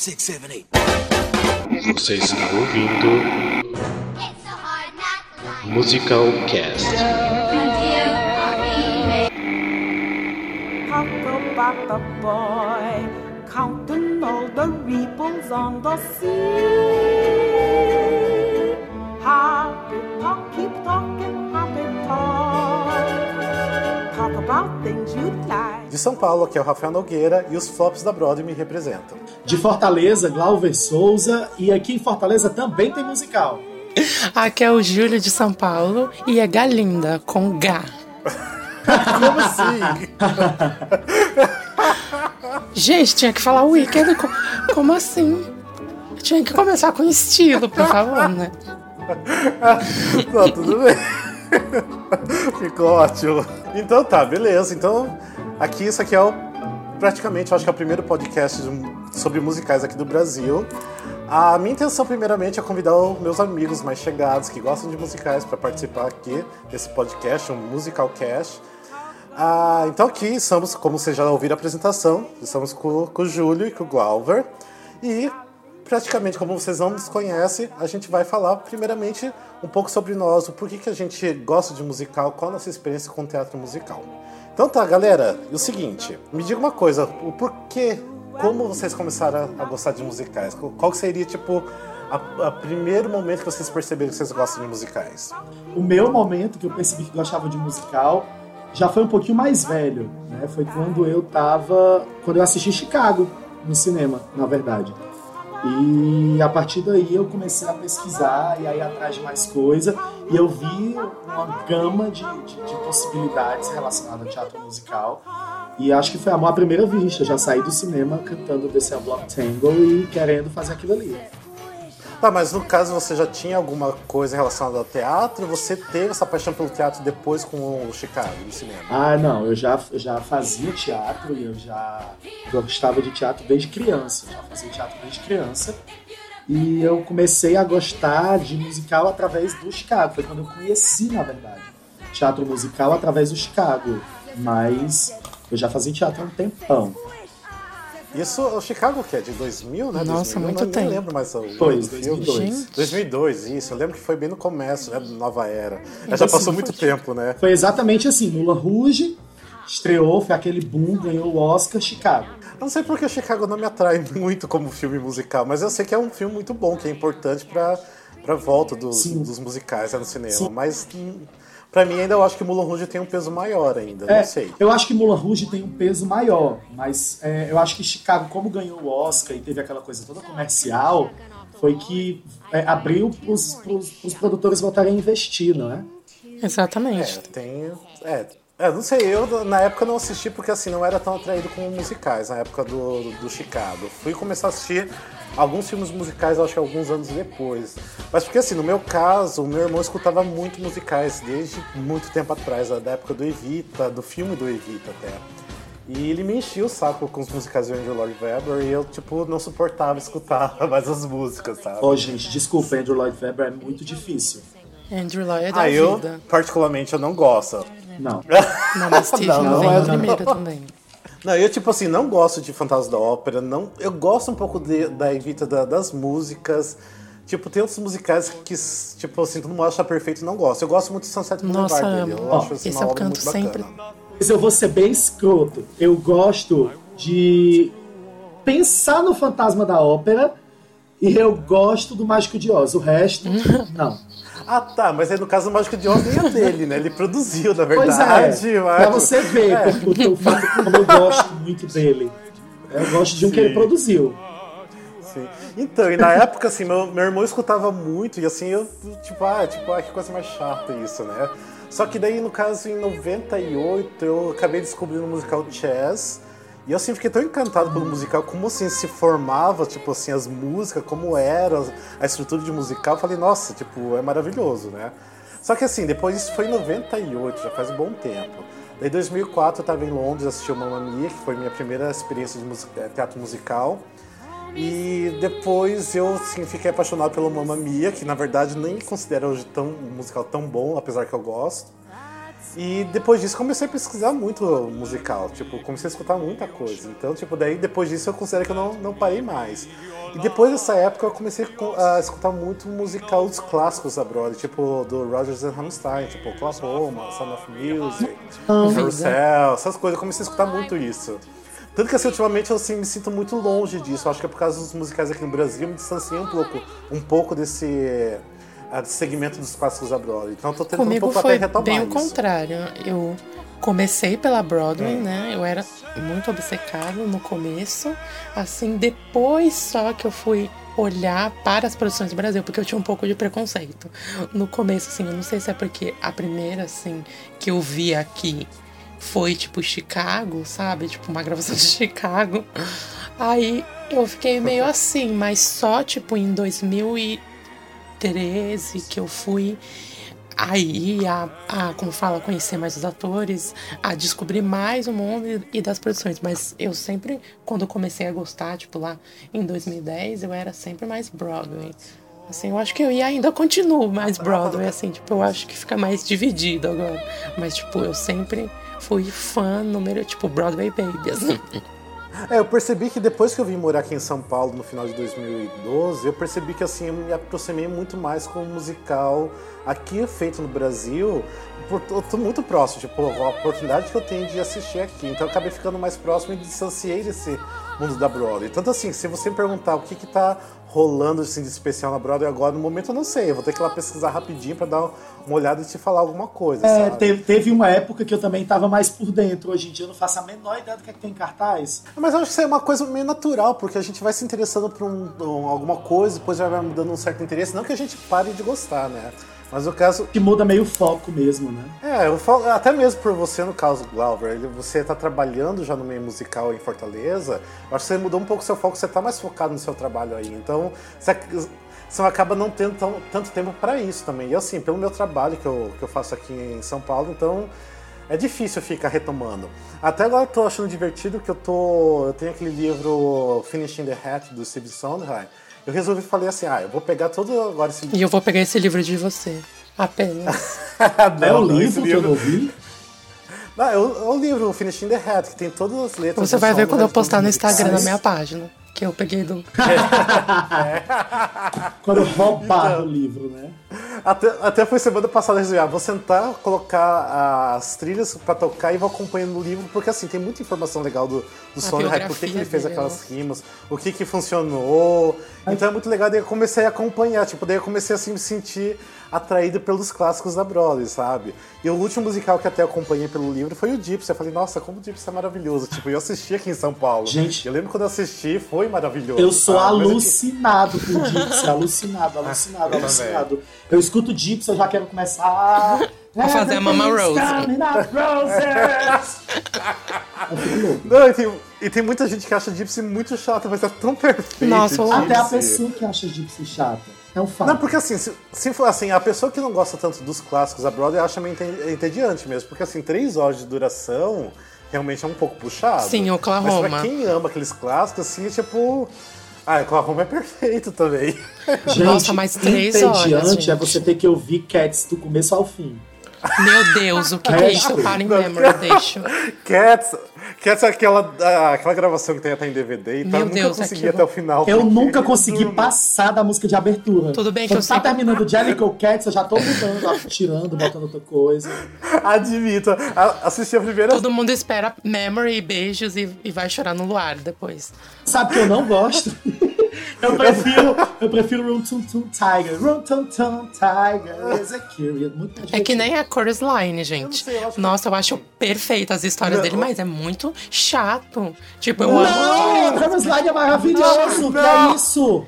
six, seven, eight. Você está ouvindo Musical Cast. Talk about the boy counting all the ripples on the sea. Happy talk, keep talking, happy talk. Talk about things you'd like. De São Paulo, aqui é o Rafael Nogueira e os flops da Broadway me representam. De Fortaleza, Glauber Souza. E aqui em Fortaleza também tem musical. Aqui é o Júlio de São Paulo e é Galinda com G. Como assim? Gente, tinha que falar Wicked. co- Como assim? Tinha que começar com estilo, por favor, né? Não, tudo bem. Ficou ótimo. Então tá, beleza. Então, aqui, isso aqui é o. Praticamente, acho que é o primeiro podcast sobre musicais aqui do Brasil. A minha intenção, primeiramente, é convidar os meus amigos mais chegados que gostam de musicais para participar aqui desse podcast, um Musical Cast. Ah, então aqui estamos, como vocês já ouviram a apresentação, estamos com, com o Júlio e com o Glauber. E praticamente, como vocês não nos conhecem, a gente vai falar primeiramente um pouco sobre nós, o porquê que a gente gosta de musical, qual a nossa experiência com teatro musical. Então tá, galera, o seguinte, me diga uma coisa, o porquê, como vocês começaram a, gostar de musicais? Qual- seria, tipo, o primeiro momento que vocês perceberam que vocês gostam de musicais? O meu momento que eu percebi que gostava de musical já foi um pouquinho mais velho, né? Foi quando eu tava. Quando eu assisti Chicago no cinema, na verdade. E a partir daí eu comecei a pesquisar e aí atrás de mais coisa. E eu vi uma gama de, de, de possibilidades relacionadas ao teatro musical. E acho que foi amor à primeira vista. Já saí do cinema cantando The Block Tango e querendo fazer aquilo ali. Tá, mas no caso você já tinha alguma coisa relacionada ao teatro? Você teve essa paixão pelo teatro depois com o Chicago, no cinema? Ah, não, eu já, já fazia teatro e eu já gostava de teatro desde criança. Eu já fazia teatro desde criança. E eu comecei a gostar de musical através do Chicago. Foi quando eu conheci, na verdade, teatro musical através do Chicago. Mas eu já fazia teatro há um tempão. Isso, o Chicago que é de 2000, né? Nossa, 2000, muito não, tempo. Nem lembro mais o Foi, filme. 2002. 2002, isso. Eu lembro que foi bem no começo, né? da Nova era. Já Então, já assim, passou muito tempo, né? Foi exatamente assim: Mulan Rouge estreou, foi aquele boom, ganhou o Oscar Chicago. Eu não sei porque o Chicago não me atrai muito como filme musical, mas eu sei que é um filme muito bom, que é importante pra, pra volta dos, dos musicais né, no cinema. Sim. Mas pra mim ainda eu acho que Mulan Rouge tem um peso maior ainda, É, não sei. Eu acho que Mulan Rouge tem um peso maior, mas é, eu acho que Chicago, como ganhou o Oscar e teve aquela coisa toda comercial, foi que é, abriu para os produtores voltarem a investir, não é? É, Exatamente. tem. É, é, não sei, eu na época não assisti porque assim, não era tão atraído com musicais, na época do, do Chicago. Fui começar a assistir alguns filmes musicais, acho que alguns anos depois. Mas porque assim, no meu caso, o meu irmão escutava muito musicais desde muito tempo atrás, da época do Evita, do filme do Evita até. E ele me enchia o saco com os musicais do Andrew Lloyd Webber e eu, tipo, não suportava escutar mais as músicas, sabe? Ó, gente, desculpa, Andrew Lloyd Webber é muito difícil. Andrew Lloyd é da Ah, eu, vida. particularmente, eu não gosto. Não. Não, mas Steve Não, não, não, em primeiro também. Não, eu, tipo assim, não gosto de Fantasma da Ópera, não, eu gosto um pouco de- da Evita da- das músicas. Tipo, tem outros musicais que, tipo assim, todo mundo acha perfeito e não gosta. Eu gosto muito de Sunset Boulevard Nossa, dele. amo. Eu Ó, acho assim, esse uma eu canto sempre. bacana. Mas eu vou ser bem escroto. Eu gosto de pensar no Fantasma da Ópera e eu gosto do Mágico de Oz. O resto, não. Ah, tá, mas aí no caso o Mágico de Oz nem é dele, né? Ele produziu, na Pois verdade. é, mas- pra você ver É. o, o fato como eu gosto muito dele. Eu gosto de um que ele Sim. produziu. Sim. Então, e na época, assim, meu, meu irmão escutava muito, e assim, eu, tipo, ah, tipo, ah, que coisa mais chata isso, né? Só que daí, no caso, em 98, eu acabei descobrindo o musical Chess, e eu assim fiquei tão encantado pelo musical, como assim se formava, tipo assim, as músicas, como era a estrutura de musical, falei, nossa, tipo, é maravilhoso, né? Só que assim, depois isso foi em 98, já faz um bom tempo. Daí em 2004 eu tava em Londres, assisti o Mamma Mia, que foi minha primeira experiência de music- eh, teatro musical. E depois eu assim, fiquei apaixonado pelo Mamma Mia, que na verdade nem considero hoje tão, um musical tão bom, apesar que eu gosto. E depois disso comecei a pesquisar muito musical, tipo, comecei a escutar muita coisa. Então, tipo, daí depois disso eu considero que eu não, não parei mais. E depois dessa época eu comecei a escutar muito musical dos clássicos da Broadway, tipo do Rodgers and Hammerstein, tipo Oklahoma, Sound of Music, Carousel, essas coisas. Eu comecei a escutar muito isso. Tanto que assim, ultimamente eu assim, me sinto muito longe disso. Eu acho que é por causa dos musicais aqui no Brasil, eu me distanciei um pouco, um pouco desse, desse segmento dos clássicos da Broadway. Então eu tô tentando Comigo um pouco foi até retomar bem o isso. contrário. Eu comecei pela Broadway, É. né? Eu era muito obcecado no começo. Assim, depois só que eu fui olhar para as produções do Brasil, porque eu tinha um pouco de preconceito. No começo, assim, eu não sei se é porque a primeira, assim, que eu vi aqui foi tipo Chicago, sabe? Tipo uma gravação de Chicago. Aí eu fiquei meio assim, mas só tipo em 2013 que eu fui aí a, a como fala, conhecer mais os atores, a descobrir mais o mundo e das produções. Mas eu sempre, quando eu comecei a gostar, tipo lá em 2010, eu era sempre mais Broadway. Assim, eu acho que eu e ainda continuo mais Broadway, assim, tipo, eu acho que fica mais dividido agora. Mas, tipo, eu sempre fui fã número, tipo, Broadway Baby, assim. É, eu percebi que depois que eu vim morar aqui em São Paulo no final de 2012, eu percebi que assim eu me aproximei muito mais com o musical aqui feito no Brasil. Eu tô muito próximo, tipo, a oportunidade que eu tenho de assistir aqui. Então eu acabei ficando mais próximo e distanciei desse mundo da Broadway. Tanto assim, se você me perguntar o que que tá rolando assim, de especial na Broadway agora, no momento eu não sei. Eu vou ter que ir lá pesquisar rapidinho pra dar uma olhada e te falar alguma coisa, É, teve, teve uma época que eu também tava mais por dentro. Hoje em dia eu não faço a menor ideia do que, é que tem em cartaz. Mas eu acho que isso é uma coisa meio natural, porque a gente vai se interessando por um- um- alguma coisa, depois já vai mudando um certo interesse. Não que a gente pare de gostar, né? Mas no caso. Que muda meio o foco mesmo, né? É, eu falo, até mesmo por você, no caso, Glauber, você tá trabalhando já no meio musical em Fortaleza, eu acho que você mudou um pouco o seu foco, você tá mais focado no seu trabalho aí. Então, você, você acaba não tendo tão- tanto tempo para isso também. E assim, pelo meu trabalho que eu, que eu faço aqui em São Paulo, então é difícil ficar retomando. Até agora eu tô achando divertido que eu tô. Eu tenho aquele livro Finishing the Hat do Steve Sondheim. Eu resolvi falei assim, ah, eu vou pegar todo agora esse E eu vou pegar esse livro de você. Apenas. é o não, livro que eu não vi? Não, é o, é o livro Finishing the Hat, que tem todas as letras. Você vai ver quando eu postar no. Instagram na minha página. Que eu peguei do. Quando roubar Então. o livro, né? Até, até foi semana passada eu resolvi, ah, vou sentar, colocar as trilhas pra tocar e vou acompanhando o livro, porque assim, tem muita informação legal do, do Sondheim, por que, que ele fez aquelas rimas, o que que funcionou. Então é muito legal, daí eu comecei a acompanhar, tipo, daí eu comecei assim, me sentir atraído pelos clássicos da Broadway, sabe? E o último musical que até acompanhei pelo livro foi o Gypsy. Eu falei, nossa, como o Gypsy é maravilhoso. Tipo, eu assisti aqui em São Paulo. Gente. Eu lembro quando eu assisti, foi maravilhoso. Eu sou sabe? Eu alucinado com o Gypsy, alucinado, alucinado, eu alucinado. Eu escuto Gypsy, eu já quero começar A fazer a Mama Rose. Eu fico louco. Não, e tem, e tem muita gente que acha Gypsy muito chato, mas é tão perfeito. Nossa, Gypsy. Até a pessoa que acha Gypsy chata. É um fato. Não, porque assim, se, se for assim, a pessoa que não gosta tanto dos clássicos da Broadway acha meio entediante mesmo, porque assim, três horas de duração realmente é um pouco puxado. Sim, Oklahoma. Mas pra quem ama aqueles clássicos, assim, é tipo. Ah, Oklahoma é perfeito também. Gente, Nossa, mas três entediante horas, gente. é você ter que ouvir Cats do começo ao fim. Meu Deus, o que, que é isso? Para em memory, deixa. Cats, Cats é aquela, ah, aquela gravação que tem até em DVD, então Meu eu nunca Deus, consegui aquilo- até o final. Eu porque nunca consegui passar da música de abertura. Tudo bem que Quando eu tá sei- terminando Jellicle Cats, eu já tô mudando, já tirando, botando outra coisa. Admito, a- assisti a primeira Todo mundo espera memory e beijos e, e vai chorar no luar depois. Sabe que eu não gosto? Eu prefiro, eu prefiro Room Tum Tum Tiger. Room Tum Tum Tiger is a curious. É que nem a Chorus Line, gente. sei, eu acho que- Nossa, eu acho perfeita as histórias Não. dele, mas é muito chato. Tipo, eu Não, amo. Chorus Line é maravilhoso. Que é isso?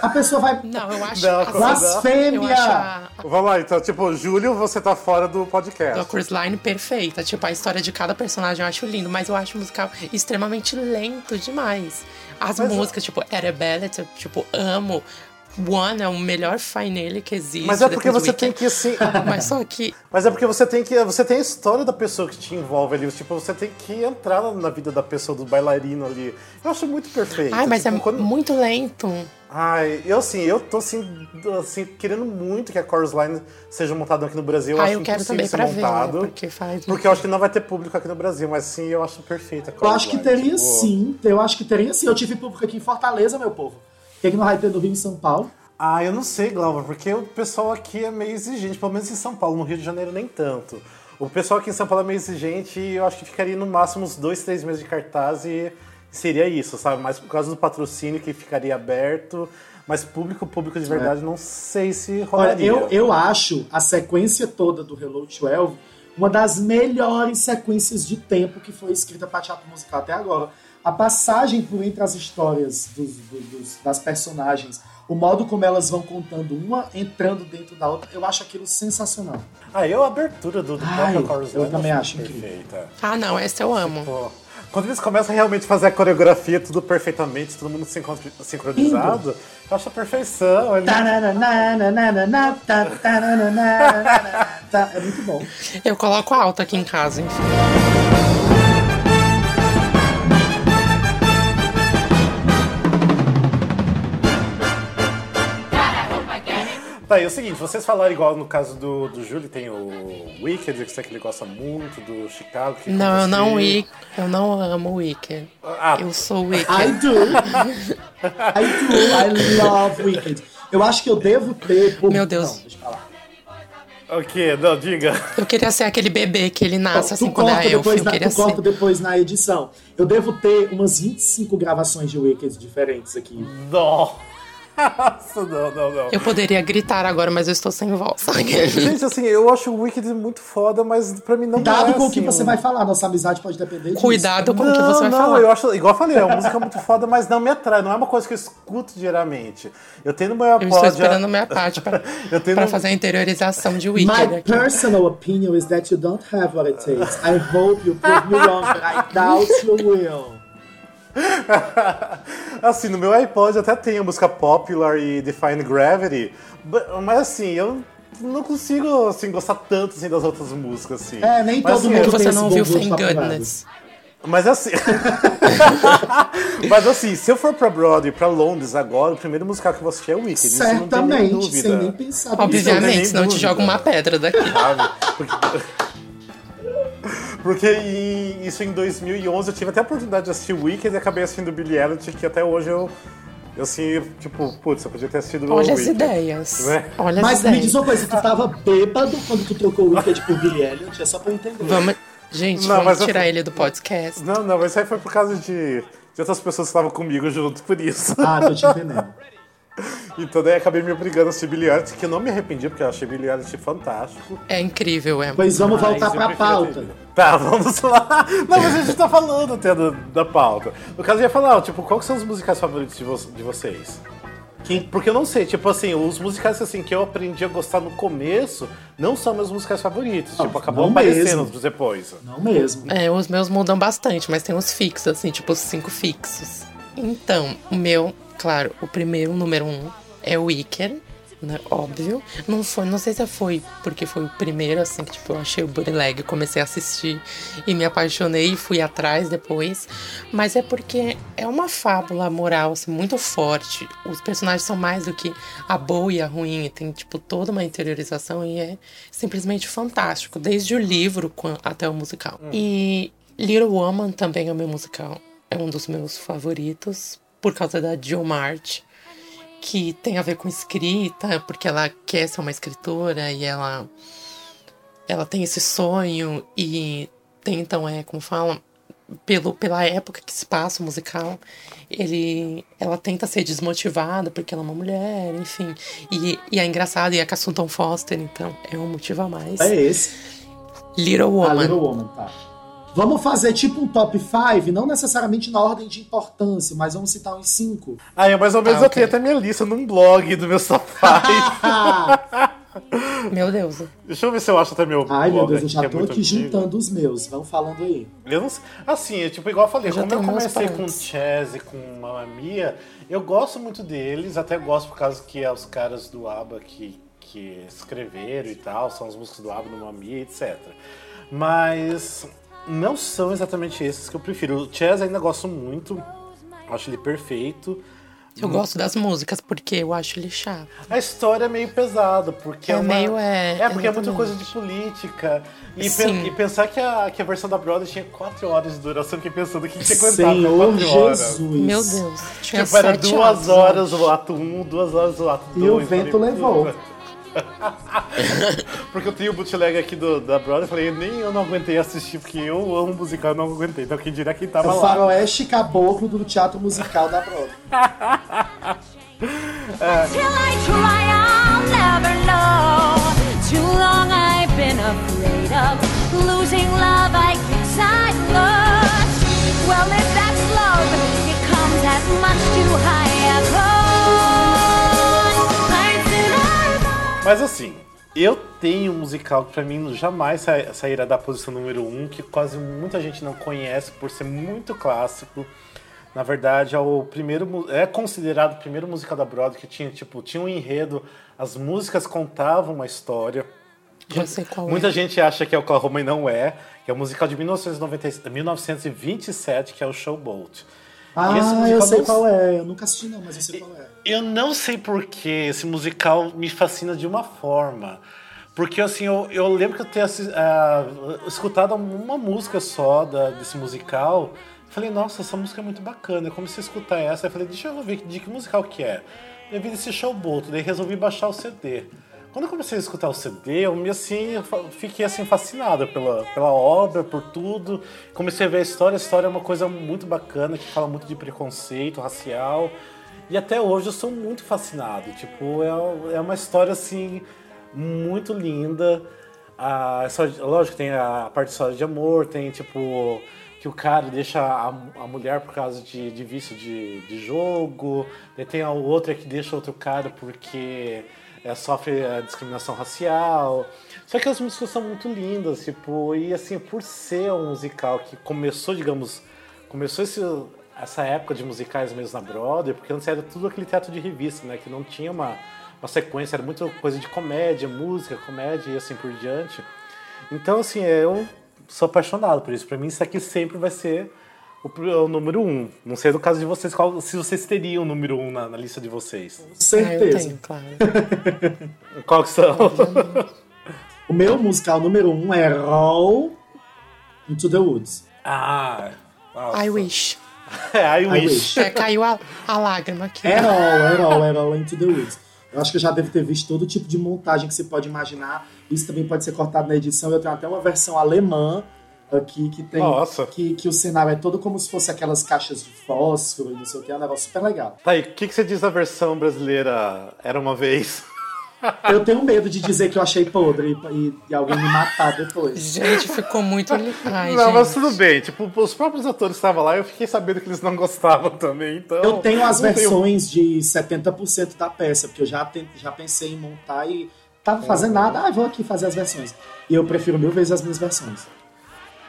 A pessoa vai. Não, eu acho. Não, assim, Blasfêmia! Eu acho a, Vamos lá, então, tipo, Júlio, você tá fora do podcast. a Chorus Line perfeita. Tipo, a história de cada personagem eu acho lindo, mas eu acho o musical extremamente lento demais. As Mas- músicas, tipo, Arabella, tipo, amo. One é o melhor finale que existe. Mas é porque você tem que assim. Mas só que Mas é porque você tem que. Você tem a história da pessoa que te envolve ali. Tipo, você tem que entrar na vida da pessoa, do bailarino ali. Eu acho muito perfeito. Ai, mas tipo, é quando- muito lento. Ai, eu assim, eu tô assim, assim, querendo muito que a Chorus Line seja montada aqui no Brasil. Eu Ah, acho eu quero impossível também ser pra ver, né, montado. porque faz- Porque eu acho que não vai ter público aqui no Brasil, mas sim, eu acho perfeita a Eu Chorus acho que Line, teria tipo- sim. Eu acho que teria sim. Eu tive público aqui em Fortaleza, meu povo. que, que não vai ter no Rio e São Paulo? Ah, eu não sei, Glauber, porque o pessoal aqui é meio exigente, pelo menos em São Paulo, no Rio de Janeiro nem tanto. O pessoal aqui em São Paulo é meio exigente e eu acho que ficaria no máximo uns dois, três meses de cartaz e seria isso, sabe? Mas por causa do patrocínio que ficaria aberto, mas público, público de verdade, não sei se Olha, rolaria. eu, eu acho a sequência toda do Hello 12 uma das melhores sequências de tempo que foi escrita para teatro musical até agora. A passagem por entre as histórias dos- do- dos- das personagens, o modo como elas vão contando, uma entrando dentro da outra, eu acho aquilo sensacional. Ah, eu a abertura do, do Ai, próprio eu também acho incrível. perfeita. Ah, não, essa eu amo. Pô, quando eles começam a realmente fazer a coreografia tudo perfeitamente, todo mundo sincron- sincronizado, eu acho a perfeição. Ele... É muito bom. Eu coloco alto aqui em casa, enfim. Tá, e é o seguinte, vocês falaram igual no caso do, do Júlio, tem o Wicked, que sei que ele gosta muito, do Chicago. Que Não, eu não, você- Wick, eu não amo Wicked. Ah, Eu sou Wicked. I do. I do. I love Wicked. Eu acho que eu devo ter. Por... Meu Deus. Não, deixa eu falar. o quê? Não, diga. Eu queria ser aquele bebê que ele nasce assim tu quando corta, é elfo. depois Eu na, queria tu corta ser. depois na edição. Eu devo ter umas 25 gravações de Wicked diferentes aqui. Não. Nossa, não, não, não. Eu poderia gritar agora, mas eu estou sem voz. Gente, assim, eu acho o Wicked muito foda, mas pra mim não Cuidado é com o que assim, você um- vai falar, nossa amizade pode depender disso. Cuidado com o que Não, você vai não, falar. eu acho, igual eu falei, é uma música muito foda, mas não me atrai, não é uma coisa que eu escuto diariamente. Eu tenho no meu Eu estou esperando a minha parte pra, Eu tenho pra no- fazer a interiorização de Wicked My aqui. personal opinion is that you don't have what it takes. I hope you prove me wrong, but I doubt you will. assim, no meu iPod até tem a música Popular e Define Gravity, mas assim, eu não consigo assim, gostar tanto assim, das outras músicas. Assim. É, nem mas, todo assim, mundo Que você não bom viu gosto Thank. Goodness. Mas assim. mas assim, se eu for pra Broadway, pra Londres agora, o primeiro musical que eu vou assistir é o Wicked. isso não tem nem Certamente, dúvida. sem nem pensar. Não Obviamente, nem senão eu te jogo uma pedra daqui. sabe? Porque, porque em- isso em 2011 eu tive até a oportunidade de assistir o Wicked e acabei assistindo Billy Elliot, que até hoje eu, eu assim, tipo, putz, eu podia ter assistido o Olha as Wicked. ideias. Né? Olha as Mas me ideias. diz uma coisa, tu tava bêbado quando tu trocou o Wicked por Billy Elliot? É só pra eu entender. Vamos, gente, Não, vamos eu- tirar ele do podcast. Não, não, mas isso aí foi por causa de, de outras pessoas que estavam comigo junto, por isso. Ah, tô te entendendo. Então daí acabei me obrigando a assistir Billy Elliot, que eu não me arrependi, porque eu achei Billy Elliot fantástico. É incrível, é. Pois vamos voltar pra pauta. Tá, vamos lá. Não, mas a gente tá falando até da, da pauta. No caso, eu ia falar, ó, tipo, quais são os musicais favoritos de, vo- de vocês? Quem- Porque eu não sei, tipo assim, os musicais assim, que eu aprendi a gostar no começo não são meus musicais favoritos. Não, tipo, acabou aparecendo mesmo. depois. Não mesmo. É, os meus mudam bastante, mas tem uns fixos, assim, tipo os cinco fixos. Então, o meu, claro, o primeiro, o número um, é o Wicked, né? Óbvio. Não foi, não sei se foi porque foi o primeiro, assim, que tipo, eu achei o bootleg, comecei a assistir e me apaixonei e fui atrás depois. Mas é porque é uma fábula moral, assim, muito forte. Os personagens são mais do que a boa e a ruim, e tem, tipo, toda uma interiorização e é simplesmente fantástico, desde o livro até o musical. E Little Woman também é o meu musical. É um dos meus favoritos, por causa da Jill March que tem a ver com escrita, porque ela quer ser uma escritora e ela ela tem esse sonho e tem então é como fala pelo pela época que se passa o musical ele ela tenta ser desmotivada porque ela é uma mulher enfim e, e é engraçado e é com a Foster então é um motivo a mais É esse. Little A Woman Little Woman, tá. Vamos fazer tipo um top 5, não necessariamente na ordem de importância, mas vamos citar uns 5. Ah, eu mais ou menos Ah, eu tenho até minha lista num blog do meu safari. meu Deus Deixa eu ver se eu acho até meu Ai, meu blog Deus, eu já é tô muito aqui antigo. juntando os meus. Vamos falando aí. Eu não sei. Assim, é tipo, igual eu falei, Eu já como eu comecei com. Chess e com Mamma Mia, eu gosto muito deles, até gosto por causa que é os caras do ABBA que, que escreveram e tal, são os músicos do ABBA, do Mamma Mia, etc. Mas não são exatamente esses que eu prefiro. O Chess ainda gosto muito, acho ele perfeito, Eu gosto das músicas porque eu acho ele chato. A história é meio pesada, porque é, É uma... meio, é, É, porque é muita exatamente. coisa de política. E, pe- e pensar que a, que a versão da Broadway tinha 4 horas de duração, fiquei pensando que tinha que Senhor 4 horas. Jesus. Meu Deus. Tinha Tipo, era sete duas atos, horas o ato 1, duas horas o ato 2. E o vento levou. Porque eu tenho o bootleg aqui do, da Broadway, eu falei, nem eu não aguentei assistir, porque eu amo musical, eu não aguentei. Então quem dirá quem É tava o lá. faroeste caboclo do teatro musical da Broadway. Till I try, I'll never know. Too long I've been afraid of losing love I guess I lost. Well, if that's love, it comes at much too high a cost. I'd sooner Mas assim, eu tenho um musical que pra mim jamais sa- sairá da posição número 1, um, que quase muita gente não conhece por ser muito clássico. Na verdade, é o primeiro é considerado o primeiro musical da Broadway que tinha tipo, tinha um enredo, as músicas contavam uma história. Já sei qual Muita é. gente acha que é Oklahoma e não é, que é o musical de 1990, 1927, que é o Showboat. Ah, Esse eu sei não- qual é. Eu nunca assisti, não, mas eu sei qual é. Eu não sei porquê, esse musical me fascina de uma forma. Porque assim, eu, eu lembro que eu tenho assi- ah, escutado uma música só da- desse musical. Falei, nossa, essa música é muito bacana. Eu comecei a escutar essa. Eu falei, deixa eu ver de que musical que é. Eu vi esse showboat, daí resolvi baixar o CD. Quando eu comecei a escutar o CD, eu me assim, fiquei assim fascinado pela, pela obra, por tudo. Comecei a ver a história. A história é uma coisa muito bacana, que fala muito de preconceito racial. E até hoje eu sou muito fascinado. Tipo, é, é uma história assim muito linda. A história, de- lógico, tem a parte de história de amor, tem tipo que o cara deixa a, a mulher por causa de, de vício de, de jogo, daí tem a outra que deixa outro cara porque é, sofre é, discriminação racial. Só que as músicas são muito lindas, tipo, e assim, por ser um musical que começou, digamos, começou esse, essa época de musicais mesmo na Broadway, porque antes era tudo aquele teatro de revista, né? Que não tinha uma, uma sequência, era muito coisa de comédia, música, comédia e assim por diante. Então, assim, eu sou apaixonado por isso. Pra mim, isso aqui sempre vai ser o, o número um. Não sei do caso de vocês, qual, se vocês teriam o número um na, na lista de vocês. Com Ah, eu certeza. tenho, claro. Qual que são? o meu musical número um é Roll Into the Woods. ah, nossa. I wish. É, I I wish. wish. É, caiu a, a lágrima aqui. É Roll, é Roll, é Roll Into the Woods. Eu acho que eu já devo ter visto todo tipo de montagem que você pode imaginar. Isso também pode ser cortado na edição. Eu tenho até uma versão alemã aqui que tem. Nossa. Que, que o cenário é todo como se fosse aquelas caixas de fósforo e não sei o que. É um negócio super legal. Tá, e o que, que você diz da versão brasileira Era Uma Vez? Eu tenho medo de dizer que eu achei podre e, e alguém me matar depois. Gente, ficou muito. Ai, não, gente. mas tudo bem. Tipo, os próprios atores que estavam lá, eu fiquei sabendo que eles não gostavam também, então... Eu tenho as versões de 70% da peça, porque eu já, já pensei em montar e tava É. fazendo nada, ah, vou aqui fazer as versões. E eu prefiro mil vezes as minhas versões.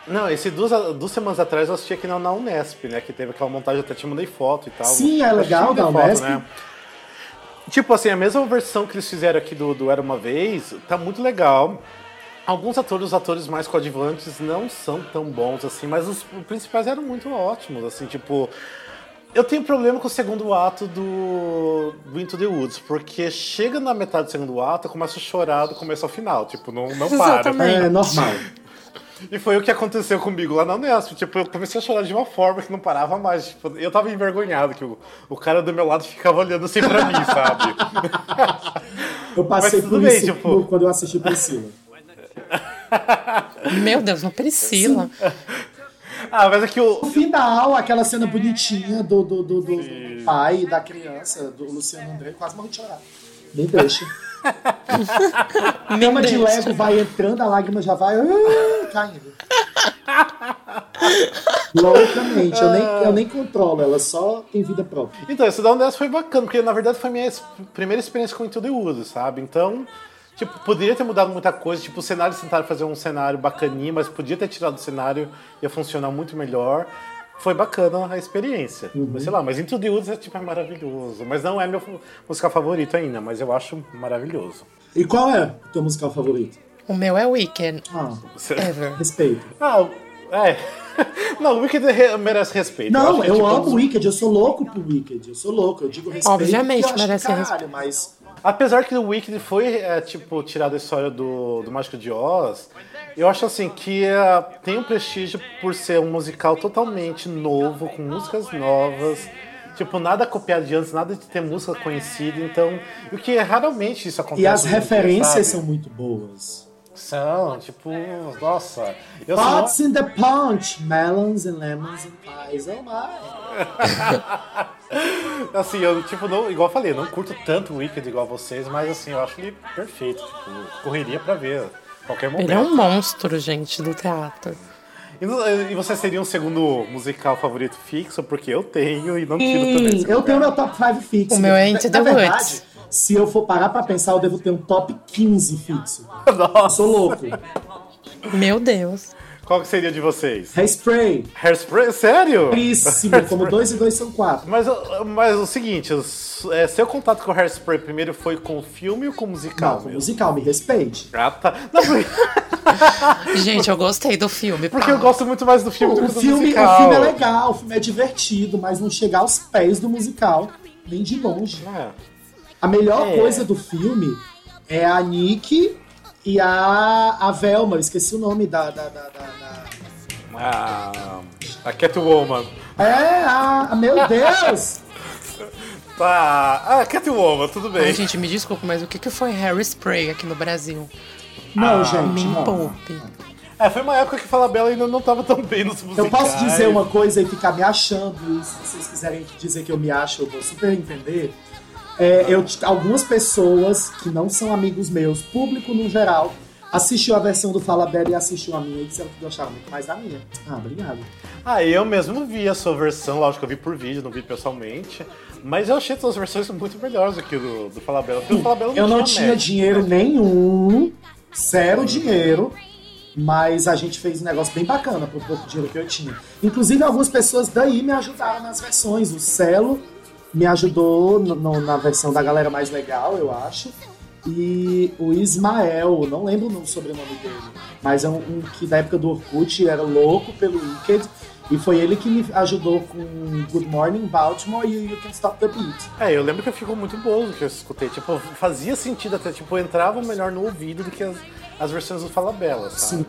Não, esse duas, duas semanas atrás eu assisti aqui na, na Unesp, né? Que teve aquela montagem, até te mandei foto e tal. Sim, é Eu legal da Unesp. Tipo assim, a mesma versão que eles fizeram aqui do, do Era Uma Vez, tá muito legal. Alguns atores, os atores mais coadjuvantes, não são tão bons assim, mas os principais eram muito ótimos, assim, tipo... Eu tenho problema com o segundo ato do, do Into the Woods, porque chega na metade do segundo ato, eu começo a chorar do começo ao final, tipo, não, não para. Exatamente. É normal. E foi o que aconteceu comigo lá na Unesp. Tipo, eu comecei a chorar de uma forma que não parava mais. Tipo, eu tava envergonhado, que o, o cara do meu lado ficava olhando assim pra mim, sabe? Eu passei por bem, isso tipo- quando eu assisti Priscila. Meu Deus, não Priscila. ah, mas é que o. No final, aquela cena bonitinha do, do, do, do- do pai e da criança, do Luciano André, quase morri de chorar. Nem deixa. Cama de lego vai entrando, a lágrima já vai ah, caindo. Loucamente, eu nem, eu nem controlo, ela só tem vida própria. Então, esse da Unesp foi bacana, porque na verdade foi a minha primeira experiência com Woods, sabe? Então, tipo, poderia ter mudado muita coisa. Tipo, o cenário, eles tentaram fazer um cenário bacaninha, mas podia ter tirado o cenário, ia funcionar muito melhor. Foi bacana a experiência. Mas, sei lá, mas Into the Woods é, tipo, é maravilhoso. Mas não é meu musical favorito ainda, mas eu acho maravilhoso. E qual é o teu musical favorito? O meu é Weekend. Ah, Ever. respeito. Ah, É. Não, o Wicked re- merece respeito. Não, acho que, eu tipo, amo o Wicked, eu sou louco pro Wicked, eu sou louco, eu digo respeito Obviamente eu merece caralho, mas Apesar que o Wicked foi, é, tipo, tirado da história do, do Mágico de Oz, eu acho assim que é, tem um prestígio por ser um musical totalmente novo, com músicas novas. Tipo, nada copiado de antes, nada de ter música conhecida, então. O que é raramente isso acontece. e as referências sabe? são muito boas. São, tipo, nossa. Eu. Pots in the punch, melons and lemons and pies, oh my. Assim, eu, tipo, não, igual eu falei, eu não curto tanto o Wicked igual vocês, mas assim, eu acho ele perfeito. Tipo, correria pra ver qualquer momento. Ele é um monstro, gente, do teatro. E, no- e você seria um segundo musical favorito fixo? Porque eu tenho e não tiro também. Eu tenho meu top 5 fixo. O meu é Into Na the verdade, Woods. se eu for parar pra pensar, eu devo ter um top 15 fixo. Nossa, sou louco. Meu Deus. Qual que seria de vocês? Hairspray, Hairspray? Sério? príssimo, como 2 e 2 são 4. Mas, mas o seguinte, é, seu contato com o Hairspray primeiro foi com o filme ou com o musical Não, mesmo? musical, me respeite. Ah, tá. Não, Gente, eu gostei do filme. porque pá. eu gosto muito mais do filme do O que do filme, o musical. filme é legal, o filme é divertido, mas não chega aos pés do musical, nem de longe. É. A melhor É. coisa do filme é a Nick e a, a Velma, eu esqueci o nome da. da, da, da- da- Ah, a Catwoman. É, a, a- meu Deus! Tá. Ah, Catwoman, tudo bem. Ai, gente, me desculpa, mas o que, que foi Harry Spray aqui no Brasil? Não, Ah, gente. Me não. poupe. É, foi uma época que Falabella ainda não tava tão bem nos musicais. Eu posso dizer uma coisa e ficar me achando, e se vocês quiserem dizer que eu me acho, eu vou super entender. É, eu, algumas pessoas que não são amigos meus, público no geral, assistiu a versão do Fala Bela e assistiu a minha e disseram que gostaram muito mais da minha. Ah, obrigado. Ah, eu mesmo vi a sua versão, lógico que eu vi por vídeo, não vi pessoalmente. Mas eu achei todas as versões muito melhores aqui do, do Falabella. Porque o Falabella Eu não tinha match. dinheiro nenhum, zero dinheiro, mas a gente fez um negócio bem bacana pro pouco dinheiro que eu tinha. Inclusive, algumas pessoas daí me ajudaram nas versões. O Celo me ajudou no- na versão da galera mais legal, eu acho. E o Ismael, não lembro o sobrenome dele, mas é um, um que da época do Orkut era louco pelo Wicked. E foi ele que me ajudou com Good Morning Baltimore e You Can Stop the Beat. É, eu lembro que ficou muito bom o que eu escutei. Tipo, fazia sentido até, tipo, entrava melhor no ouvido do que as, as versões do Falabella, sabe?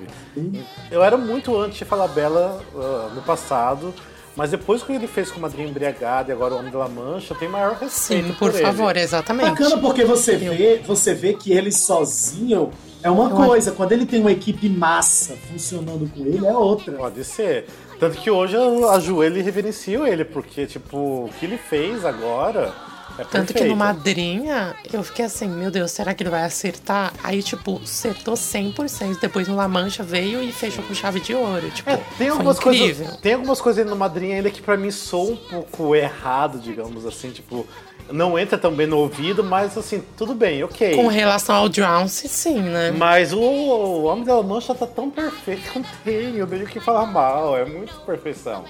Eu era muito anti-Falabella ah, no passado, mas depois que ele fez com Madrinha Embriagada e agora o Homem da Mancha, eu tenho maior respeito Sim, por ele. favor, exatamente. Bacana porque você vê, você vê que ele sozinho é uma Eu coisa, quando ele tem uma equipe massa funcionando com ele, é outra. Pode ser. Tanto que hoje eu ajoelho e reverencio ele, porque, tipo, o que ele fez agora é Tanto que no Madrinha, eu fiquei assim, meu Deus, será que ele vai acertar? Aí, tipo, acertou 100%. Depois no La Mancha veio e fechou com chave de ouro. Tipo, É, tem algumas coisas. Tem algumas coisas aí no Madrinha ainda que pra mim soam um pouco errado, digamos assim, tipo, não entra tão bem no ouvido, mas assim, tudo bem, ok. Com relação ao Drownce, sim, né? Mas o, o Homem da Mancha tá tão perfeito não tem, eu tenho que falar mal, é muito perfeição.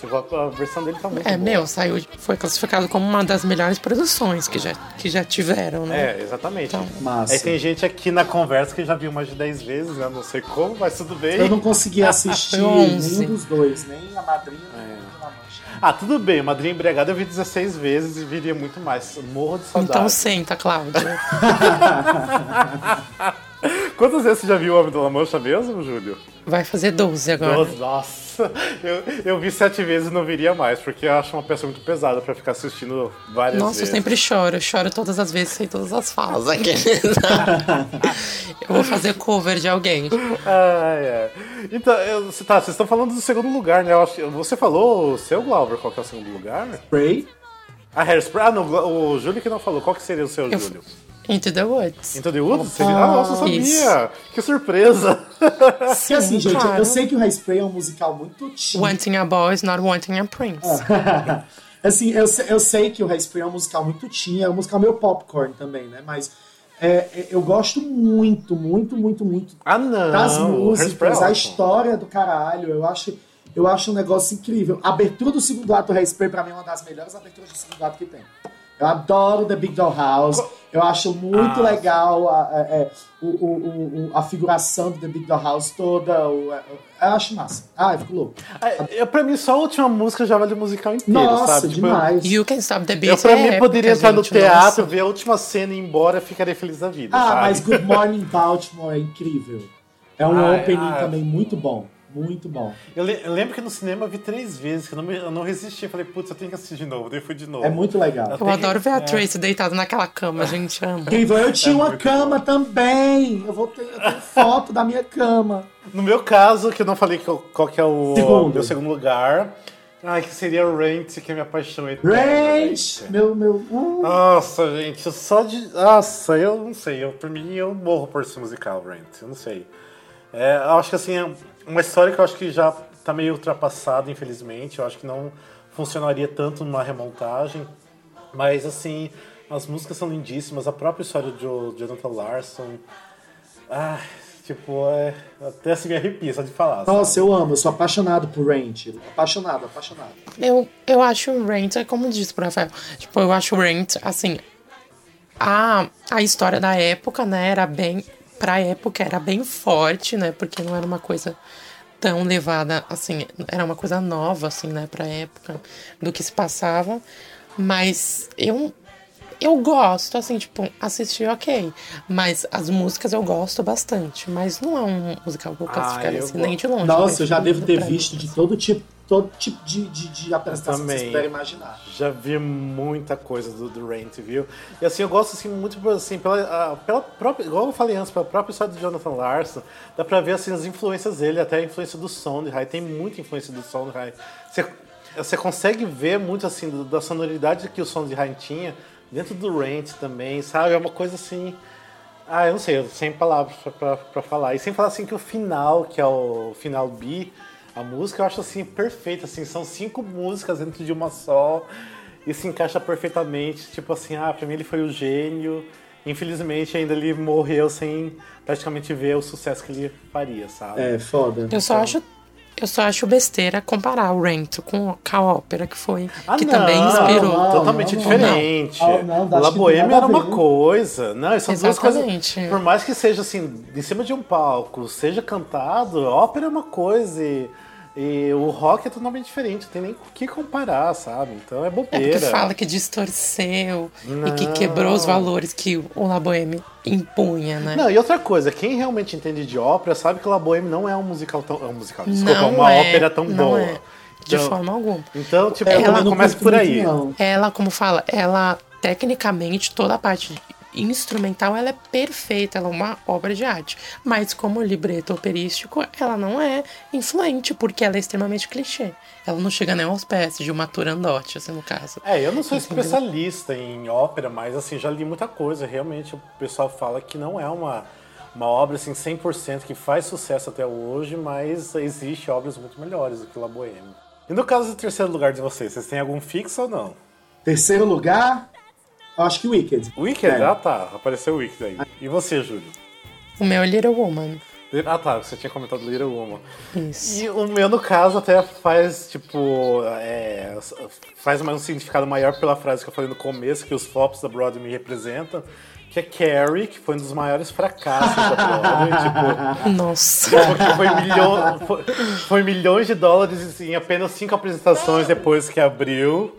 Tipo, a, a versão dele tá muito É, boa. meu, saiu, foi classificado como uma das melhores produções que já, que já tiveram, né? É, exatamente. Então, Massa. Aí tem gente aqui na conversa que já viu mais de 10 vezes, né? Não sei como, mas tudo bem. Eu não consegui assistir Foi 11. nenhum dos dois, nem a madrinha, nem a mancha. Ah, tudo bem, Madrinha Embriagada eu vi 16 vezes e viria muito mais. Morro de saudade. Então senta, Cláudia. Quantas vezes você já viu o Homem da La Mancha mesmo, Júlio? Vai fazer 12 agora. Nossa, Nossa, eu, eu vi sete vezes e não viria mais, porque eu acho uma peça muito pesada pra ficar assistindo várias Nossa, eu vezes. sempre choro. Eu choro todas as vezes, sei todas as falas. Eu vou fazer cover de alguém. Ai, é. Então, eu, tá, vocês estão falando do segundo lugar, né? Eu acho, você falou o seu, Glauber, qual que é o segundo lugar? Ray, A Hairspray? Ah, não, o Júlio que não falou. Qual que seria o seu, Eu- Júlio? Into the Woods. Into the Woods? Seria... Ah, nossa, eu sabia! Isso. Que surpresa! Porque assim, gente, claro. eu sei que o Hairspray é um musical muito teen. Wanting a boy is not wanting a prince. assim, eu, eu sei que o Hairspray é um musical muito teen, é um musical meio popcorn também, né? Mas é, é, eu gosto muito, muito, muito, muito Ah, não! das é músicas, a ótimo. história do caralho. Eu acho, eu acho um negócio incrível. A abertura do segundo ato do Hairspray, pra mim, é uma das melhores aberturas do segundo ato que tem. Eu adoro The Big Doll House. Eu acho muito Ah. legal a, a- é, o, o- a figuração do The Big Doll House toda. o- é, eu acho massa. Ah, eu fico louco. É, eu, pra mim, só a última música já vale o musical inteiro, Nossa, sabe? Tipo, demais. You Can Stop the Eu, Beat pra é mim, poderia entrar no teatro, nossa. ver a última cena e ir embora, ficaria feliz da vida, Ah, sabe? mas Good Morning Baltimore é incrível. É um Ai, opening ai. também muito bom. Muito bom. Eu, le- eu lembro que no cinema eu vi três vezes, que eu não, me- eu não resisti. Eu falei, putz, eu tenho que assistir de novo. Daí fui de novo. É muito legal. Eu Tem- adoro ver a é. Tracy deitada naquela cama, gente ama. Eu tinha uma muito cama também. Eu vou ter, eu tenho foto da minha cama. No meu caso, que eu não falei qual, qual que é o Segundo. meu segundo lugar, ai, que seria o Rent, que é minha paixão eterna. Gente. Meu, meu. uh. Nossa, gente, eu só de. Nossa, eu não sei. Eu, por mim, eu morro por esse musical, Rent. Eu não sei. É, eu acho que assim, é uma história que eu acho que já tá meio ultrapassada, infelizmente. Eu acho que não funcionaria tanto numa remontagem. Mas assim, as músicas são lindíssimas, a própria história do Jonathan Larson. Ai, tipo, é. Até assim me arrepia só de falar. sabe? Nossa, eu amo. Eu sou apaixonado por Range. Apaixonado, apaixonado. Eu, eu acho o Rent, é como disse pro Rafael, tipo, eu acho o Rent, assim, a, a história da época, né, era bem, pra época era bem forte, né, porque não era uma coisa tão levada, assim, era uma coisa nova, assim, né, pra época do que se passava, mas eu, eu gosto, assim, tipo, assistir ok, mas as músicas eu gosto bastante, mas não é um musical que eu Ah, classificaria eu assim, nem de longe. Nossa, eu já devo ter pra mim. visto de todo tipo, todo tipo de, de, de apresentação que vocês também. puderem imaginar. Já vi muita coisa do, do Rent, viu? E assim, eu gosto assim, muito assim, pela, a- pela própria. Igual eu falei antes, pela própria história do Jonathan Larson, dá pra ver assim, as influências dele, até a influência do Sondheim. Tem muita influência do Sondheim. Você, você consegue ver muito assim do- da sonoridade que o Sondheim tinha dentro do Rent também, sabe? É uma coisa assim. Ah, eu não sei, sem palavras pra, pra, pra falar. E sem falar assim que o final, que é o final B, a música eu acho assim perfeita, assim, são cinco músicas dentro de uma só e se encaixa perfeitamente. Tipo assim, ah, pra mim ele foi o gênio. Infelizmente ainda ele morreu sem praticamente ver o sucesso que ele faria, sabe? É, foda. Eu só acho. Eu só acho besteira comparar o Rent com a ópera que foi. Ah, que não, também inspirou. não, totalmente não, diferente. Não, não, acho La Boheme era uma coisa. Não, são duas coisas. Exatamente. Por mais que seja assim, em cima de um palco, seja cantado, a ópera é uma coisa e, e o rock é totalmente diferente, não tem nem o que comparar, sabe? Então é É bobeira. porque fala que distorceu e que Não. quebrou os valores que o La Boheme impunha, né? Não, e outra coisa, quem realmente entende de ópera sabe que La Boheme não é um musical tão. É um musical, desculpa, Não uma é, ópera tão não boa. é, de Então- forma alguma. Então, tipo, Ela ela não começa por aí. não. Ela, como fala, ela tecnicamente toda a parte instrumental ela é perfeita, ela é uma obra de arte. Mas como libreto operístico, ela não é influente, porque ela é extremamente clichê. Ela não chega nem aos pés de uma Turandot, assim, no caso. É, eu não sou Entendeu? especialista em ópera, mas assim, já li muita coisa. Realmente o pessoal fala que não é uma, uma obra assim 100% que faz sucesso até hoje, mas existe obras muito melhores do que La Boheme. E no caso do terceiro lugar de vocês, vocês têm algum fixo ou não? Terceiro lugar, acho que Wicked. Wicked? É. Ah tá, apareceu o Wicked aí. E você, Júlio? O meu é Little Woman. Ah tá, você tinha comentado Little Woman. Isso. E o meu, no caso, até faz, tipo, é, faz mais um significado maior pela frase que eu falei no começo, que os flops da Broadway me representam, que é Carrie, que foi um dos maiores fracassos da Broadway, tipo, Nossa. porque foi, milhão, foi, foi milhões de dólares em apenas cinco apresentações depois que abriu.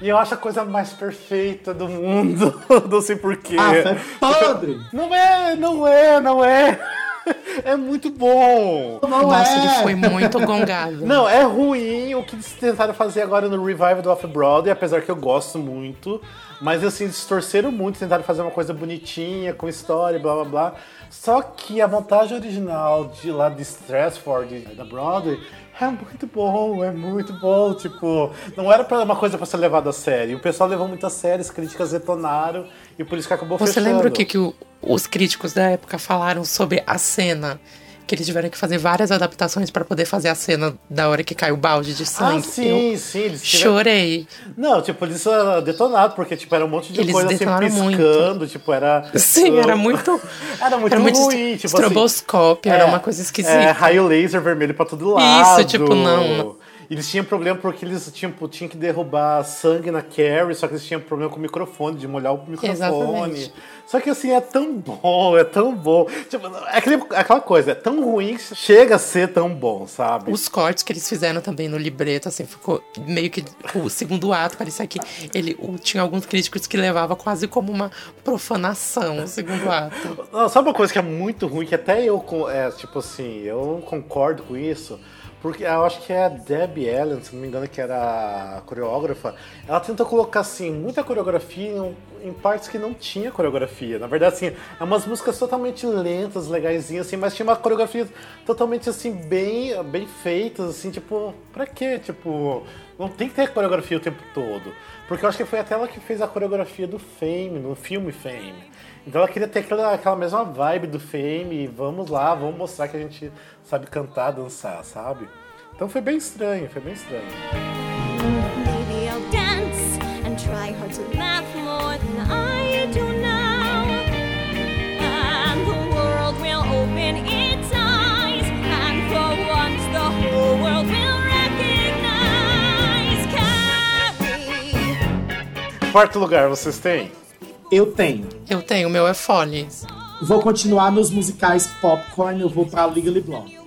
E eu acho a coisa mais perfeita do mundo, não sei porquê. Ah, é podre! Não é, não é, não é. É muito bom. Não Nossa, é. ele foi muito gongado. Não, é ruim o que eles tentaram fazer agora no Revival do Off-Broadway, apesar que eu gosto muito. Mas assim, distorceram muito, tentaram fazer uma coisa bonitinha, com história, blá blá blá. Só que a montagem original de lá de Strasford, da Broadway, é muito bom, é muito bom. Tipo, não era pra uma coisa pra ser levada a sério. O pessoal levou muito a sério, as críticas detonaram e por isso que acabou Você fechando. lembra o que, que o- os críticos da época falaram sobre a cena? Que eles tiveram que fazer várias adaptações pra poder fazer a cena da hora que cai o balde de Ah, sangue. sim, Eu sim. Eles tiveram- chorei. Não, tipo, eles ah, detonaram, porque tipo, era um monte de Eles coisa assim detonaram piscando, tipo, era. Sim, era muito. Era muito ruim, tipo estroboscópio, assim. era É, uma coisa esquisita. É, raio laser vermelho pra todo lado. Isso, tipo, não. Eles tinham problema porque eles tipo, tinham que derrubar sangue na Carrie, só que eles tinham problema com o microfone, de molhar o microfone. Exatamente. Só que assim, é tão bom, é tão bom. Tipo, é aquele- aquela coisa, é tão ruim que chega a ser tão bom, sabe? Os cortes que eles fizeram também no libreto, assim, ficou meio que o segundo ato, parecia que ele tinha alguns críticos que levava quase como uma profanação o segundo ato. Não, sabe uma coisa que é muito ruim, que até eu, é, tipo assim, eu concordo com isso, porque eu acho que é a Debbie Allen, se não me engano, que era a coreógrafa, ela tenta colocar, assim, muita coreografia em, partes que não tinha coreografia. Na verdade, assim, é umas músicas totalmente lentas, legaisinhas, assim, mas tinha uma coreografia totalmente, assim, bem, bem feitas, assim, tipo, pra quê? Tipo, não tem que ter coreografia o tempo todo. Porque eu acho que foi até ela que fez a coreografia do Fame, no filme Fame. Então ela queria ter aquela, aquela mesma vibe do Fame, vamos lá, vamos mostrar que a gente sabe cantar, dançar, sabe? Então foi bem estranho, foi bem estranho. Maybe I'll dance and try hard to laugh more than I do now. And the world will open its eyes, and for once the whole world will recognize Carrie. Quarto lugar, vocês têm? Eu tenho. Eu tenho, o meu é Follies. Vou continuar nos musicais Popcorn, eu vou pra Legally Blonde.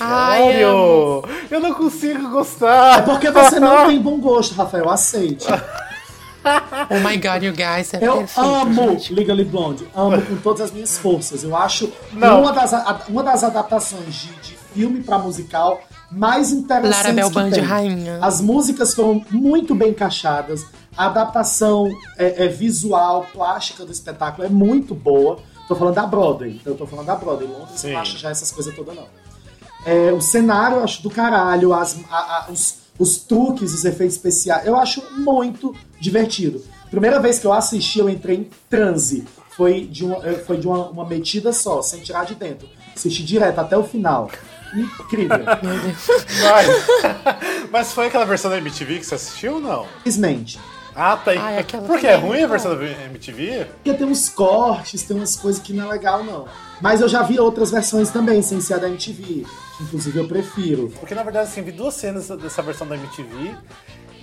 Ai, Sério? eu não consigo gostar. É porque você não tem bom gosto, Rafael, aceite. Oh my god, you guys, é Eu perfeito, amo gente. Legally Blonde, amo com todas as minhas forças. Eu acho Não. uma das, uma das adaptações de, de filme pra musical mais que Band tem. rainha. As músicas foram muito bem encaixadas, a adaptação é, é visual, plástica do espetáculo é muito boa. Tô falando da Broadway, eu tô falando da Broadway. Londres Sim. não acha já essas coisas todas, não. É, o cenário eu acho do caralho, as- a- a- os, os truques, os efeitos especiais, eu acho muito divertido. Primeira vez que eu assisti, eu entrei em transe. Foi de uma, foi de uma, uma metida só, sem tirar de dentro. Assisti direto até o final. Incrível. Mas, mas foi aquela versão da MTV que você assistiu ou não? Simplesmente. Ah, tá. Ai, aquela Por que é ruim é a versão da MTV? Porque tem uns cortes, tem umas coisas que não é legal, não. Mas eu já vi outras versões também, sem ser a da MTV. Que inclusive eu prefiro. Porque na verdade, assim, vi duas cenas dessa versão da MTV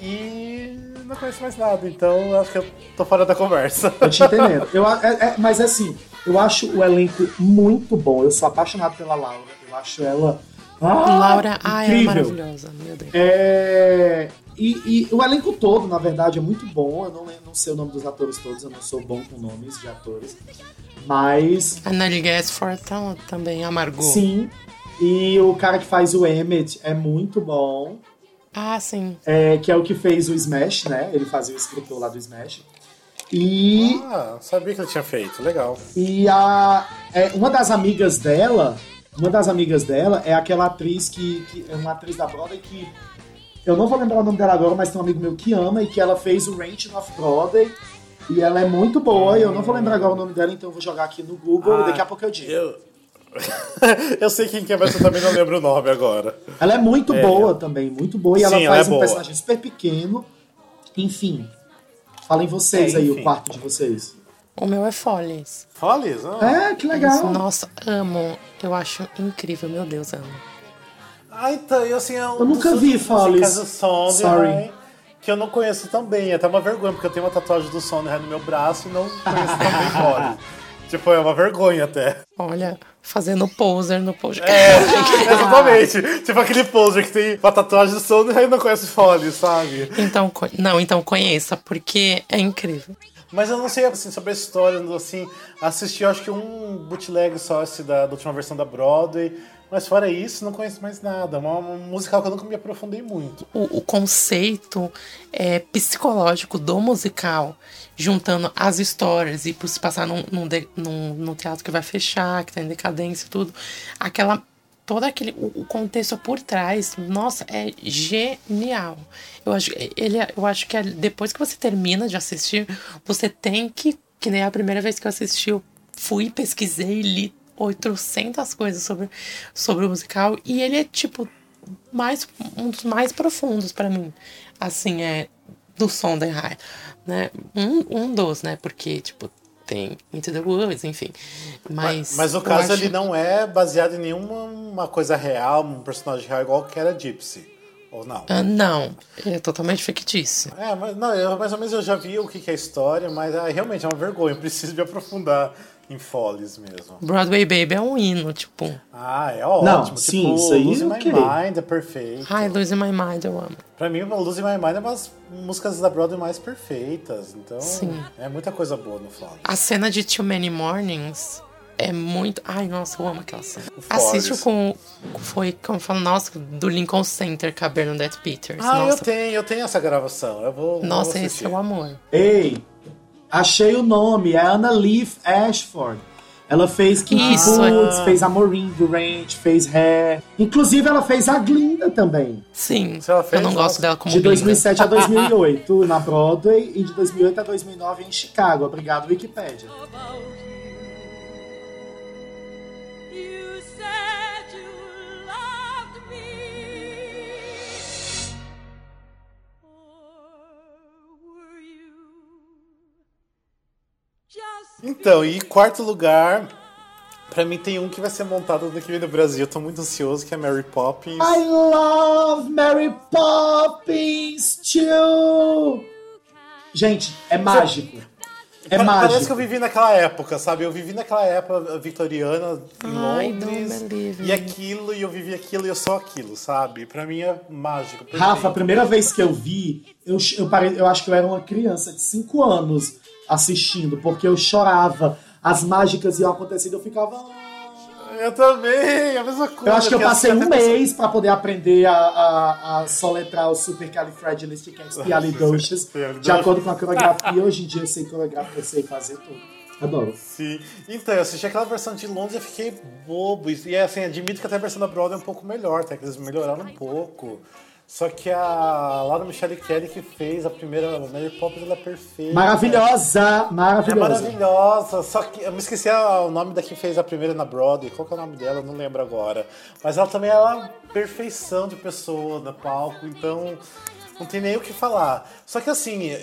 e não conheço mais nada, então eu acho que eu tô fora da conversa. Tô te entendendo. Eu, é- é- mas assim, eu acho o elenco muito bom. Eu sou apaixonado pela Laura. Eu acho ela. ah, Laura, ai, ela é incrível. maravilhosa, meu Deus. É, e, e o elenco todo, na verdade, é muito bom. Eu não, não sei o nome dos atores todos, eu não sou bom com nomes de atores. Mas, A Nelly Gaspard tá, também amargou. sim. E o cara que faz o Emmett é muito bom. Ah, sim. é, que é o que fez o Smash, né? Ele fazia o escritor lá do Smash. E, Ah, sabia que ele tinha feito, legal. e a, é, uma das amigas dela, uma das amigas dela é aquela atriz que, que é uma atriz da Broadway que eu não vou lembrar o nome dela agora, mas tem um amigo meu que ama e que ela fez o Ranch of Broadway e ela é muito boa. E eu não vou lembrar agora o nome dela, então eu vou jogar aqui no Google Ah, e daqui a pouco eu digo. Eu. eu sei quem que é, mas eu também não lembro o nome agora. Ela é muito É. boa também, muito boa. E ela Sim, ela faz é um boa. personagem super pequeno. Enfim. Falem vocês É, aí, o quarto de vocês. O meu é Follies. Follies? Ah. É, que legal. Nossa, amo. Eu acho incrível, meu Deus, amo. Ah, então, eu assim... Eu, Eu nunca vi Follies. do Sondheim, Sorry. que eu não conheço tão bem. É até uma vergonha, porque eu tenho uma tatuagem do Sondheim no meu braço e não conheço tão bem Follies. Tipo, é uma vergonha até. Olha, fazendo poser no podcast. É, exatamente. tipo aquele poser que tem uma tatuagem do Sondheim e não conhece Follies, sabe? Então, não, então conheça, porque é incrível. Mas eu não sei assim, sobre a história, assim, assisti acho que um bootleg só esse da, da última versão da Broadway, mas fora isso, não conheço mais nada. É uma, musical que eu nunca me aprofundei muito. O, o conceito é, psicológico do musical, juntando as histórias e por se passar num, num, num- num teatro que vai fechar, que tá em decadência e tudo, aquela. Todo aquele. O, contexto por trás, nossa, é genial. Eu acho, ele, eu acho que é- depois que você termina de assistir, você tem que. Que nem a primeira vez que eu assisti, eu fui, pesquisei, li 800 coisas sobre, sobre o musical. E ele é, tipo, mais um dos mais profundos pra mim. Assim, é do Sondheim, né? Um, um dos, né? Porque, tipo, tem Into the Woods, enfim. Mas, Mas no eu caso acho- ele não é baseado em nenhuma uma coisa real, um personagem real igual que era Gypsy. Ou não? Ah, não, é totalmente fictício. É, mas não, eu, mais ou menos eu já vi o que, que é a história, mas ah, realmente é uma vergonha. Eu preciso me aprofundar em Follies mesmo. Broadway Baby é um hino, tipo. Ah, é ótimo. Não, tipo, sim, isso aí Losing My ok. Mind é perfeito. Ai, Losing My Mind, eu amo. Pra mim, Losing My Mind é uma das músicas da Broadway mais perfeitas. Então, Sim. é muita coisa boa no Follies. A cena de Too Many Mornings é muito. Ai, nossa, eu amo aquela cena. Assiste com. Foi, como eu falo, nossa, do Lincoln Center com a Bernadette Peters. Ah, eu nossa, tenho, eu tenho essa gravação. Eu vou. nossa vou esse é o amor. Ei, achei o nome, é Anna Leaf Ashford. Ela fez Kinky Isso, Boots, é. fez a Maureen Durant, fez Hair. Inclusive, ela fez a Glinda também. Sim, Se ela fez, eu não gosto dela como De Glinda. 2007 a 2008 na Broadway e de 2008 a 2009 em Chicago. Obrigado, Wikipedia. Então, e quarto lugar, pra mim tem um que vai ser montado no que vem do Brasil. Eu tô muito ansioso, que é Mary Poppins. I love Mary Poppins too! Gente, é mágico. É Pa- mágico. Parece que eu vivi naquela época, sabe? Eu vivi naquela época vitoriana em Ai, Londres. E aquilo, e eu vivi aquilo, e eu sou aquilo, sabe? Pra mim é mágico. perfeito. Rafa, a primeira vez que eu vi, eu, eu, parei, eu acho que eu era uma criança de 5 anos assistindo, porque eu chorava, as mágicas iam acontecendo, eu ficava. "Ah". Eu também, a mesma coisa. Eu acho que eu passei um mês pra poder aprender a, a, a soletrar o supercalifragilisticexpialidocious de acordo com a coreografia. Hoje em dia eu sei coreografia, eu sei fazer tudo. Adoro. Sim. Então, eu assisti aquela versão de Londres e fiquei bobo. E assim, admito que até a versão da Broadway é um pouco melhor, até que eles melhoraram um pouco. Só que a Laura Michelle Kelly que fez a primeira Mary Poppins, ela é perfeita. Maravilhosa, É maravilhosa. maravilhosa, só que eu me esqueci o nome da que fez a primeira na Broadway. Qual que é o nome dela? Eu não lembro agora. Mas ela também é uma perfeição de pessoa no palco, então não tem nem o que falar. Só que assim,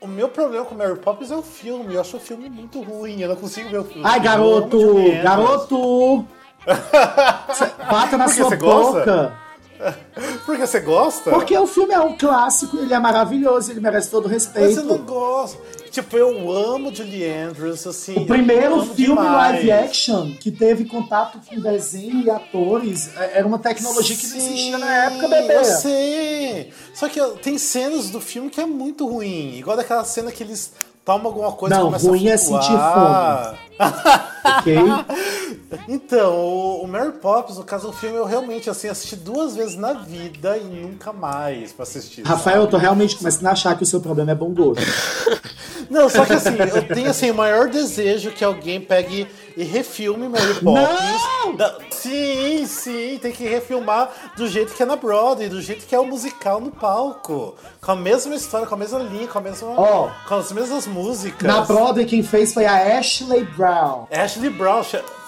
o meu problema com Mary Poppins é o filme. Eu acho o filme muito ruim, eu não consigo ver o filme. Ai, garoto! Garoto! Bata na Por que sua você gosta? boca! Por que você gosta? Porque o filme é um clássico, ele é maravilhoso, ele merece todo o Mas eu não respeito. gosto. Tipo, eu amo Julie Andrews, assim. O primeiro filme demais. live action que teve contato com desenho e atores é- era uma tecnologia que não existia na época, bebê. Eu sei. Só que tem cenas do filme que é muito ruim. Igual daquela cena que eles tomam alguma coisa e Não, começam ruim a é sentir flutuar. Ok? Então, o, o Mary Poppins, no caso do filme, eu realmente assim, assisti duas vezes na vida e nunca mais pra assistir. Rafael, eu tô realmente começando a achar que o seu problema é bom gosto. Não, só que assim, eu tenho assim, o maior desejo que alguém pegue e refilme Mary Poppins. Da- Sim, sim, tem que refilmar do jeito que é na Broadway, do jeito que é o musical no palco. Com a mesma história, com a mesma linha, com a mesma. Ó. com as mesmas músicas. Na Broadway, quem fez foi a Ashley Brown. Ashley Brown.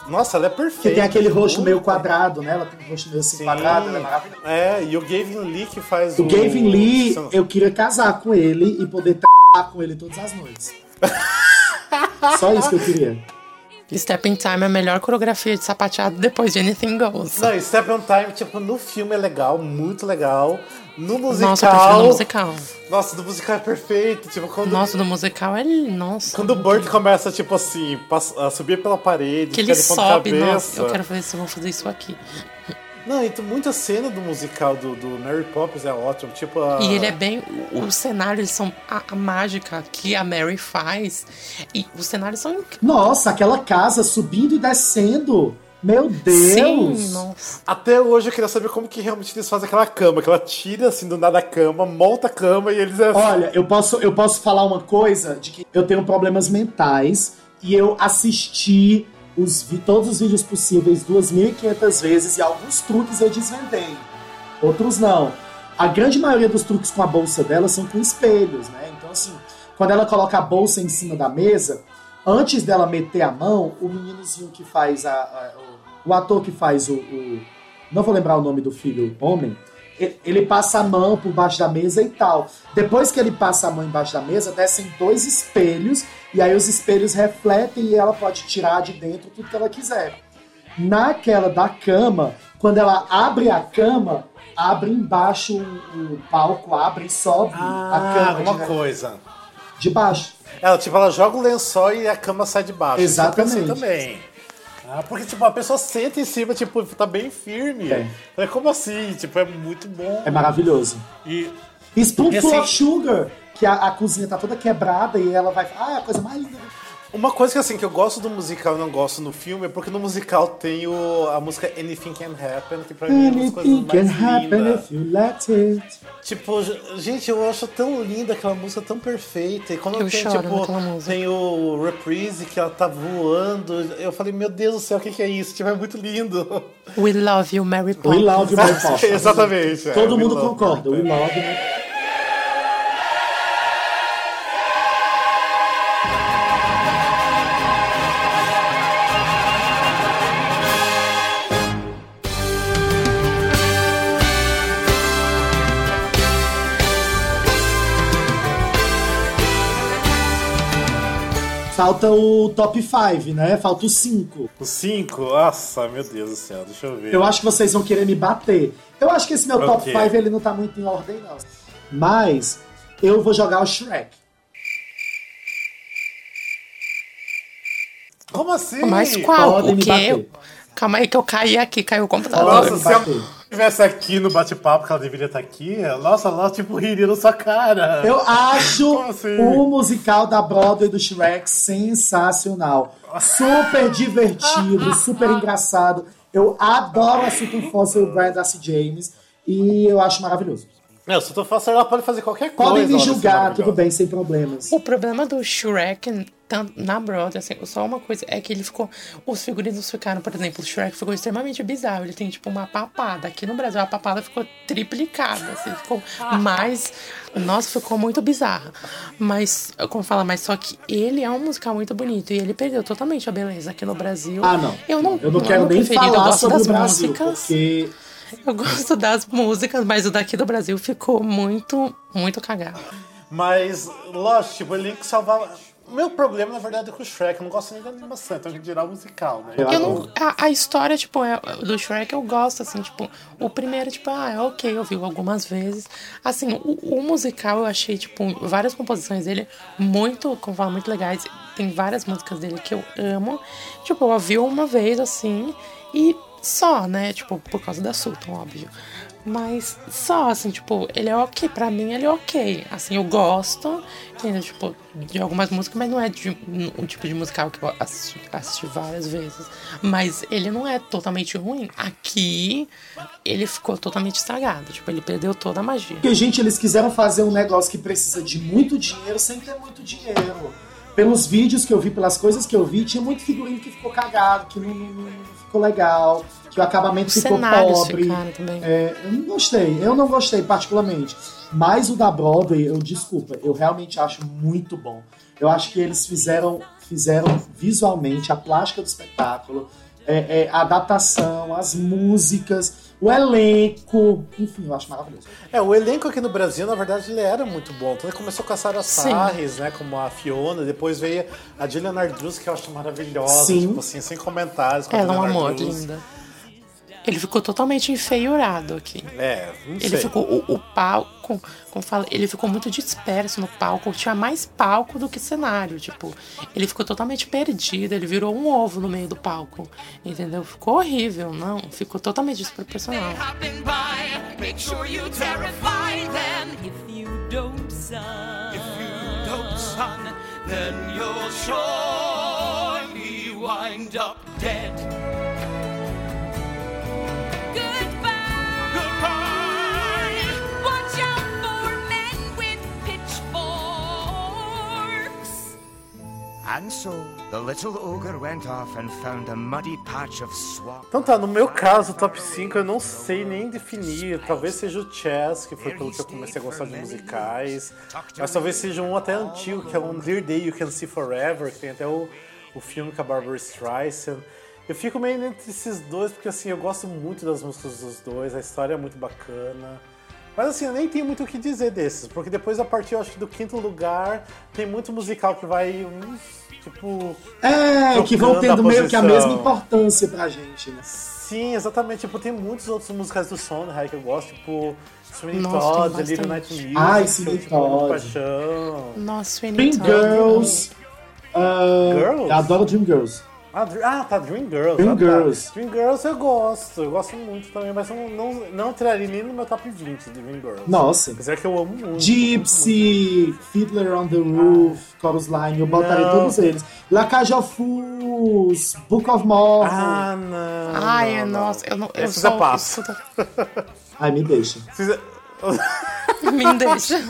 Nossa, ela é perfeita. Que tem aquele rosto meio quadrado, né? Ela tem um rosto meio assim Sim. quadrado, ela é maravilhosa. É, e o Gavin Lee que faz o. O Gavin Lee, eu queria casar com ele e poder t*** com ele todas as noites. Só isso que eu queria. Step in Time é a melhor coreografia de sapateado depois de Anything Goes. Não, Step on Time, tipo, no filme é legal, muito legal. No musical. Nossa, eu prefiro no musical. Nossa, do musical é perfeito. Tipo, quando, Nossa, do musical é. Nossa. quando o Burt começa, tipo assim, a subir pela parede, Que ele sobe, cabeça. nossa, eu quero fazer isso, eu vou fazer isso aqui. Não, e tem muita cena do musical do, do Mary Poppins é ótimo. Tipo, a... E ele é bem. o- Os cenários são. A, a mágica que a Mary faz. E os cenários são. Nossa, aquela casa subindo e descendo. Meu Deus! Sim, nossa. Até hoje eu queria saber como que realmente eles fazem aquela cama, que ela tira assim do nada a cama, monta a cama e eles é Olha, eu posso, eu posso falar uma coisa de que eu tenho problemas mentais e eu assisti os, vi todos os vídeos possíveis 2.500 vezes e alguns truques eu desvendei, outros não. A grande maioria dos truques com a bolsa dela são com espelhos, né? Então, assim, quando ela coloca a bolsa em cima da mesa, antes dela meter a mão, o meninozinho que faz a. a- o, o ator que faz o, o- Não vou lembrar o nome do filho homem. Ele passa a mão por baixo da mesa e tal. Depois que ele passa a mão embaixo da mesa, descem dois espelhos, e aí os espelhos refletem e ela pode tirar de dentro tudo que ela quiser. Naquela da cama, quando ela abre a cama, abre embaixo o, palco, abre e sobe a Ah, cama uma de, coisa. De baixo. Ela, tipo, ela joga o lençol e a cama sai de baixo. Exatamente. também. Ah, porque, tipo, a pessoa senta em cima, tipo, tá bem firme. É. É. Como assim? Tipo, é muito bom. É maravilhoso. E Spoonful assim- of Sugar, que a, a cozinha tá toda quebrada e ela vai. Ah, é a coisa mais linda. Uma coisa que, assim, que eu gosto do musical e não gosto no filme é porque no musical tem o, a música Anything Can Happen, que pra mim é uma das coisas Anything can mais happen lindas. if you let it. Tipo, gente, eu acho tão linda aquela música, tão perfeita. E quando Eu tem, choro tipo, tem o reprise que ela tá voando, eu falei, meu Deus do céu, o que, que é isso? Tipo, é muito lindo. We love you, Mary We Poppins. love you, Mary Poppins. Exatamente. é, Todo we mundo concorda. We you. love you. Falta o top 5, né? Falta o 5. O 5? Nossa, meu Deus do céu, deixa eu ver. Eu acho que vocês vão querer me bater. Eu acho que esse meu top Ok. 5 ele não tá muito em ordem, não. Mas eu vou jogar o Shrek. Como assim? Mas qual? Podem O me quê? bater. Calma aí que eu caí aqui, caiu o computador. Nossa, Estivesse aqui no bate-papo, que ela deveria estar aqui, nossa, ela tipo riria na sua cara. Eu acho assim? o musical da Broadway do Shrek sensacional. Super divertido, super engraçado. Eu adoro a Super Foster e o Brian Darcy James. E eu acho maravilhoso. Não, se tu fosse, ela pode fazer qualquer coisa. Podem me julgar, tudo bem, sem problemas. O problema do Shrek, na Broadway, assim, só uma coisa, é que ele ficou. Os figurinos ficaram, por exemplo, o Shrek ficou extremamente bizarro. Ele tem, tipo, uma papada. Aqui no Brasil, a papada ficou triplicada, assim, ficou mais. Nossa, ficou muito bizarra. Mas, como fala, mas só que ele é um musical muito bonito e ele perdeu totalmente a beleza aqui no Brasil. Ah, não. Eu não, Eu não quero nem preferido, eu falar gosto sobre das o Brasil, músicas. porque Eu gosto das músicas, mas o daqui do Brasil ficou muito, muito cagado. Mas, lógico, tipo, ele. O meu problema, na verdade, é com o Shrek. Eu não gosto nem da animação, então tirar o musical, né? Eu não, a, a história, tipo, é- do Shrek eu gosto, assim, tipo, o primeiro, tipo, ah, é ok, eu vi algumas vezes. Assim, o, o musical eu achei, tipo, várias composições dele muito, como fala, muito legais. Tem várias músicas dele que eu amo. Tipo, eu ouvi uma vez, assim, e só, né? Tipo, por causa da Sultan, óbvio. Mas só, assim, tipo, ele é ok. Pra mim, ele é ok. Assim, eu gosto, entendeu? Tipo, de algumas músicas, mas não é de um tipo de musical que eu assisti, assisti várias vezes. Mas ele não é totalmente ruim. Aqui, ele ficou totalmente estragado. Tipo, ele perdeu toda a magia. Porque, gente, eles quiseram fazer um negócio que precisa de muito dinheiro sem ter muito dinheiro. Pelos vídeos que eu vi, pelas coisas que eu vi, tinha muito figurino que ficou cagado, que não, não- não ficou legal, que o acabamento Os ficou pobre. É, eu não gostei, eu não gostei particularmente. Mas o da Broadway, eu desculpa, eu realmente acho muito bom. Eu acho que eles fizeram, fizeram visualmente a plástica do espetáculo, é, é, a adaptação, as músicas, o elenco, enfim, eu acho maravilhoso. É, o elenco aqui no Brasil, na verdade, ele era muito bom. Então ele começou com a Sarah Sim. Sarres, né, como a Fiona, depois veio a Juliana Ardruz, que eu acho maravilhosa, Sim. tipo assim, sem comentários. com é um Juliana amor, linda. Ele ficou totalmente enfeiurado aqui. É, não Ele sei. ficou. O, o palco, como fala, ele ficou muito disperso no palco. Tinha mais palco do que cenário. Tipo, ele ficou totalmente perdido. Ele virou um ovo no meio do palco. Entendeu? Ficou horrível, não. Ficou totalmente desproporcional. hopping by. Make sure you terrify them. If you don't, son. If you don't, son, then you'll surely wind up dead. Então tá, no meu caso, top 5 eu não sei nem definir. Talvez seja o Chess, que foi pelo que eu comecei a gostar de musicais. Mas talvez seja um até antigo, que é um Dear Day You Can See Forever, que tem até o, o filme com a Barbara Streisand. Eu fico meio entre esses dois, porque assim, eu gosto muito das músicas dos dois, a história é muito bacana. Mas assim, eu nem tenho muito o que dizer desses, porque depois a partir, eu acho que do quinto lugar, tem muito musical que vai uns, tipo. É, que vão tendo meio que a mesma importância pra gente, né? Sim, exatamente. Tipo, tem muitos outros musicais do Sondheim que eu gosto, tipo Sweeney Todd, Little Night. Music, Ai, eu, Sweeney tipo, Todd. paixão. Nossa, Sweeney Dream Todd. Girls. ah, Girls? eu adoro Dream Girls. Ah, ah, tá, Dream Girls. Dream ah, tá. Girls. Dream Girls eu gosto, eu gosto muito também, mas não, não, não entraria nem no meu top 20 de Dream Girls. Nossa. Apesar que eu amo muito. Gypsy, Fiddler on the Roof, Chorus Line, eu botaria Não. todos eles. La Cage of Fools, Book of Mormon. Ah, não. Ai, não, é, não. nossa, eu não. Eu Esses só eu passo. Ai, me deixa. Esses- Me deixa.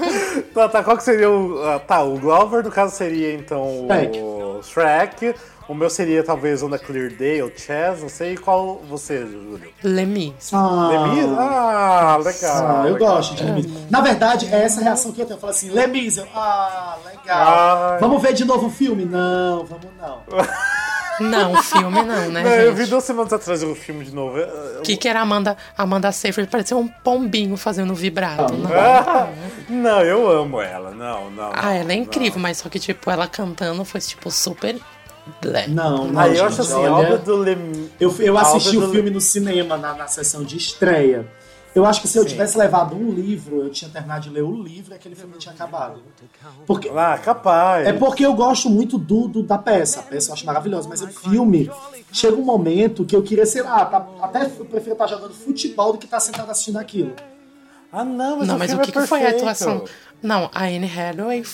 Tá, tá, qual que seria o. ah, tá, o Glover, no caso, seria então Shrek. o Shrek. O meu seria talvez On a Clear Day ou Chess, não sei qual você, Júlio. Lemmy. Ah, Lemis? Ah, legal. ah, eu legal. gosto de Lemis. Na verdade, é essa reação que eu tenho. Eu falo assim, Lemis, eu, ah, legal. Ai. Vamos ver de novo o filme? Não, vamos não. Não, filme não, né, Não, eu vi duas semanas atrás o filme de novo. O que, que era a Amanda, Amanda Seyfried? Parecia um pombinho fazendo vibrato. Não. Ah, não, eu amo ela. Não, não. Ah, ela é não. incrível, mas só que, tipo, ela cantando foi, tipo, super. Blé. Não, não. Aí eu acho assim, olha, obra do Lem... Eu, eu assisti o filme no cinema, na, na sessão de estreia. Eu acho que se eu Sim. tivesse levado um livro, eu tinha terminado de ler o livro e aquele filme tinha acabado. Porque, Ah, capaz. é porque eu gosto muito do, do- da peça. A peça eu acho maravilhosa, mas o filme chega um momento que eu queria, sei lá, tá- até eu prefiro estar jogando futebol do que estar sentado assistindo aquilo. Ah, não, mas Não, o mas o filme que, é que foi a perfeito. atuação? Não, a Anne Hathaway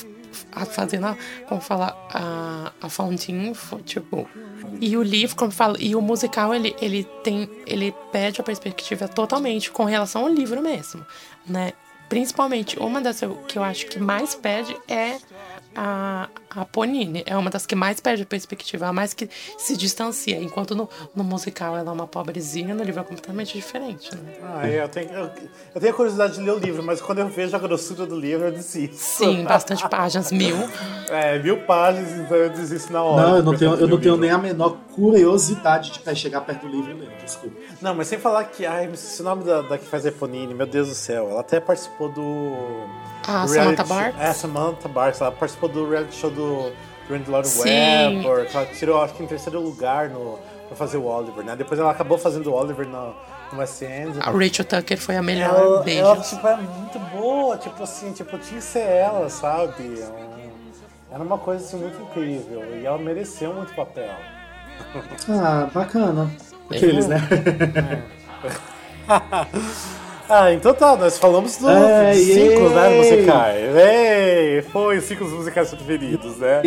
fazendo, a, como fala, a, a Fountain, foi, tipo... E o livro, como fala, e o musical, ele, ele tem, ele pede a perspectiva totalmente com relação ao livro mesmo, né? Principalmente, uma das que eu acho que mais pede é a, a Ponine. É uma das que mais perde a perspectiva, a mais que se distancia. Enquanto no, no musical ela é uma pobrezinha, no livro é completamente diferente, né? Ah, eu tenho, eu, eu tenho a curiosidade de ler o livro, mas quando eu vejo a grossura do livro, eu desisto. Sim, bastante páginas, mil. É, mil páginas, então eu desisto na hora. Não, eu não tenho, eu não tenho nem a menor curiosidade de chegar perto do livro e ler. Desculpa. Não, mas sem falar que. Ai, o nome da, da que faz a Eponine, meu Deus do céu. Ela até participou do. Ah, do Samantha Barks? É, Samantha Barks. Ela participou do reality show do, do Randy. Webber. que Ela tirou, acho que em terceiro lugar no, pra fazer o Oliver, né? Depois ela acabou fazendo o Oliver no, no West End. A Rachel Tucker foi a melhor. Ela, Beijo. ela, tipo, é muito boa, tipo assim, tipo, tinha que ser ela, sabe? É um- Era uma coisa assim, muito incrível. E ela mereceu muito papel. Ah, bacana. Aqueles, né? Ah, então tá, nós falamos dos É, cinco, né, musicais. Ei, foi os cinco musicais preferidos, né?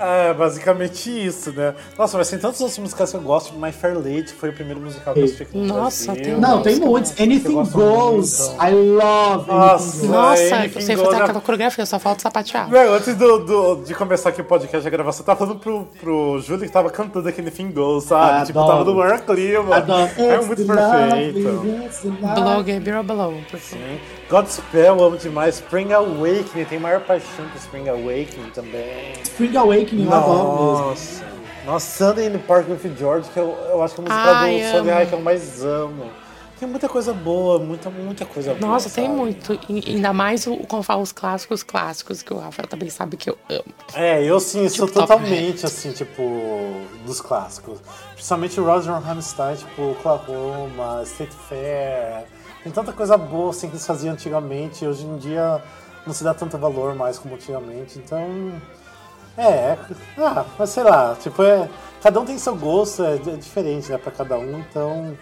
É, basicamente isso, né? Nossa, mas tem tantos outros musicais que eu gosto. My Fair Lady foi o primeiro musical que eu assisti aqui no Nossa, Brasil. tem Não, tem muitos. Anything Goes. I love Nossa. Anything Goes. Nossa, Anything eu sei Goes, fazer né? aquela coreografia, só falta sapatear. Não, antes do, do- de começar aqui o podcast, a gravação, eu tava falando pro, pro Júlio que tava cantando aquele Fim Goes, sabe? Tipo, Adoro. tava no maior clima. Adoro. É muito perfeito. Blow. Gabriel Blow. por favor. Sim. Godspell, eu amo demais. Spring Awakening, tem maior paixão por Spring Awakening também. Spring Awakening, eu adoro mesmo. Nossa. Nossa, Sunday in the Park with George, que eu, eu acho que é a música Ai, do. High que eu mais amo. Tem muita coisa boa, muita, muita coisa boa. Nossa, tem sabe? muito. E ainda mais o, como fala, os clássicos clássicos, que o Rafael também sabe que eu amo. É, eu sim, sou Tipo, top totalmente, assim, tipo, dos clássicos. Principalmente o Roger Hammerstein, tipo, Oklahoma, State Fair. Tem tanta coisa boa, assim, que eles faziam antigamente. E hoje em dia não se dá tanto valor mais como antigamente. Então, é, é ah, mas sei lá, tipo, é... Cada um tem seu gosto, é, é diferente, né, pra cada um, então...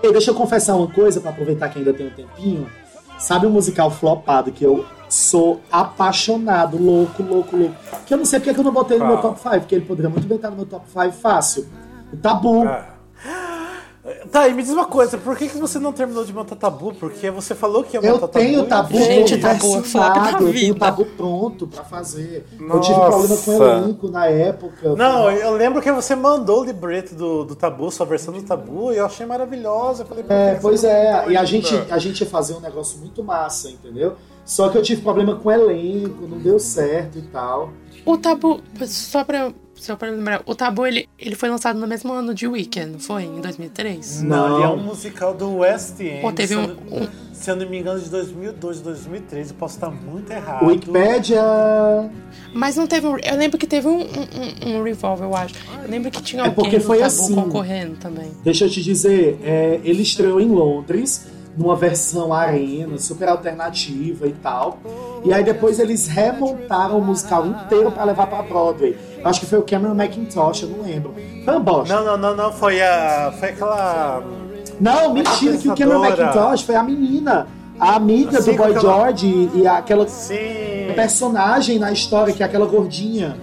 Ei, deixa eu confessar uma coisa pra aproveitar que ainda tem um tempinho. Sabe um musical flopado que eu sou apaixonado, louco, louco, louco. Que eu não sei porque que eu não botei no meu top 5, porque ele poderia muito bem estar no meu top 5 fácil. O Tabu. Ah. Tá, e me diz uma coisa, por que, que você não terminou de montar tabu? Porque você falou que ia Eu montar tenho tabu. tabu Gente, tabu é da versionado, eu tenho tabu pronto pra fazer. Eu tive Nossa. problema com o elenco na época. Não, eu lembro que você mandou o libreto do, do Tabu, sua versão do Tabu, e eu achei maravilhosa. Eu É, pois é, e a gente, a gente ia fazer um negócio muito massa, entendeu? Só que eu tive problema com o elenco, não deu certo e tal. O tabu, só pra, só pra lembrar, o Tabu, ele, ele foi lançado no mesmo ano de Weekend, não foi? Em 2003? Não, ele é Não. um musical do West End. Pô, teve se, eu um- não- se eu não me engano, de 2002, 2003. Eu posso estar muito errado. Wikipedia. Mas não teve um. Eu lembro que teve um, um, um, um Revolver, eu acho. Eu lembro que tinha É alguém porque do foi Tabu assim. concorrendo também. Deixa eu te dizer, é, ele estreou em Londres, numa versão arena, super alternativa e tal. E aí depois eles remontaram o musical inteiro pra levar pra Broadway. Acho que foi o Cameron McIntosh, eu não lembro. Foi uma bosta. Não, não, não, não. Foi a. Foi aquela. Não, mentira, que o Cameron. McIntosh foi a menina, a amiga Sim, do Boy aquela- George e, e aquela Sim. personagem na história, que é aquela gordinha.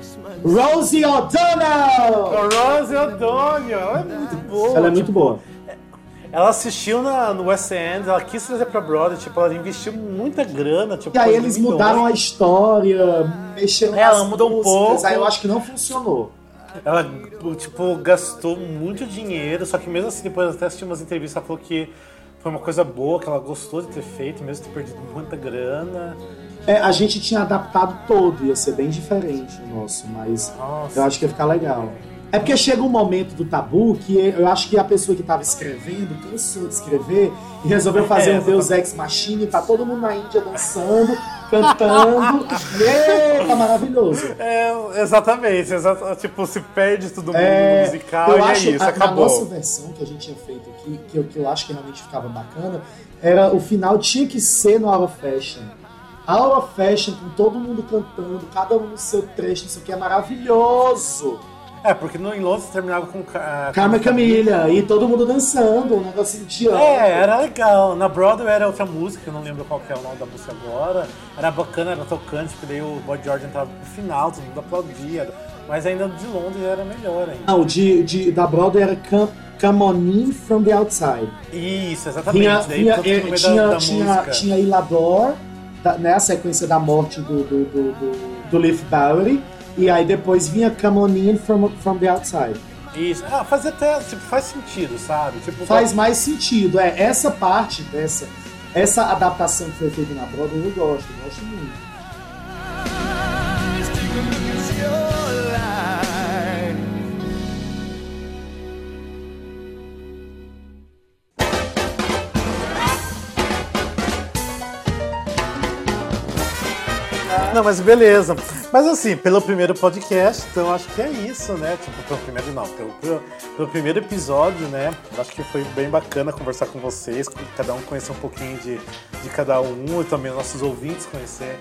Rosie O'Donnell! A Rose O'Donnell. Ela é muito boa. Ela é muito boa. Ela assistiu na, no West End, ela quis trazer pra Broadway, tipo, ela investiu muita grana. Tipo, E aí eles milhões. mudaram a história, mexeram É, ela mudou um músicas, pouco. Aí eu acho que não funcionou. Ela, tipo, gastou muito dinheiro, só que mesmo assim, depois até assisti umas entrevistas, ela falou que foi uma coisa boa, que ela gostou de ter feito, mesmo ter perdido muita grana. É, a gente tinha adaptado todo, ia ser bem diferente o nosso, mas Nossa. eu acho que ia ficar legal. É porque chega um momento do tabu que eu acho que a pessoa que estava escrevendo cansou de escrever e resolveu fazer É, um Deus Ex Machina, tá todo mundo na Índia dançando, cantando. Eita, maravilhoso. É, exatamente, exata- tipo, se perde todo mundo É, no musical eu e acho, é isso, a, acabou. Na nossa versão que a gente tinha feito aqui, que eu, que eu acho que realmente ficava bacana, era o final tinha que ser no Aula Fashion. Aula Fashion, com todo mundo cantando, cada um no seu trecho, isso aqui é maravilhoso. É, porque no, em Londres terminava com... ca- Carmen Camilha, e todo mundo dançando, um de ano. É, era legal. Na Broadway era outra música, eu não lembro qual que é o nome da música agora. Era bacana, era tocante, porque daí o Boy George entrava pro final, todo mundo aplaudia. Mas ainda de Londres era melhor ainda. Não, de, de, da Broadway era Come, Come On In From The Outside. Isso, exatamente. Tinha, daí tinha, eh, tinha, da, da tinha, música. tinha Ilador, da, né, a sequência da morte do, do, do, do, do Leaf Bowery, e aí depois vinha Come On In From, from The Outside. Isso. Ah, faz até, tipo, faz sentido, sabe? Tipo, Faz mais sentido, é, essa parte dessa, essa adaptação que foi feita na Broadway eu gosto, eu gosto muito. Mas beleza. Mas assim, pelo primeiro podcast, então acho que é isso, né? Tipo, pelo primeiro não, pelo, pelo, pelo primeiro episódio, né? Acho que foi bem bacana conversar com vocês, cada um conhecer um pouquinho de, de cada um e também nossos ouvintes conhecer.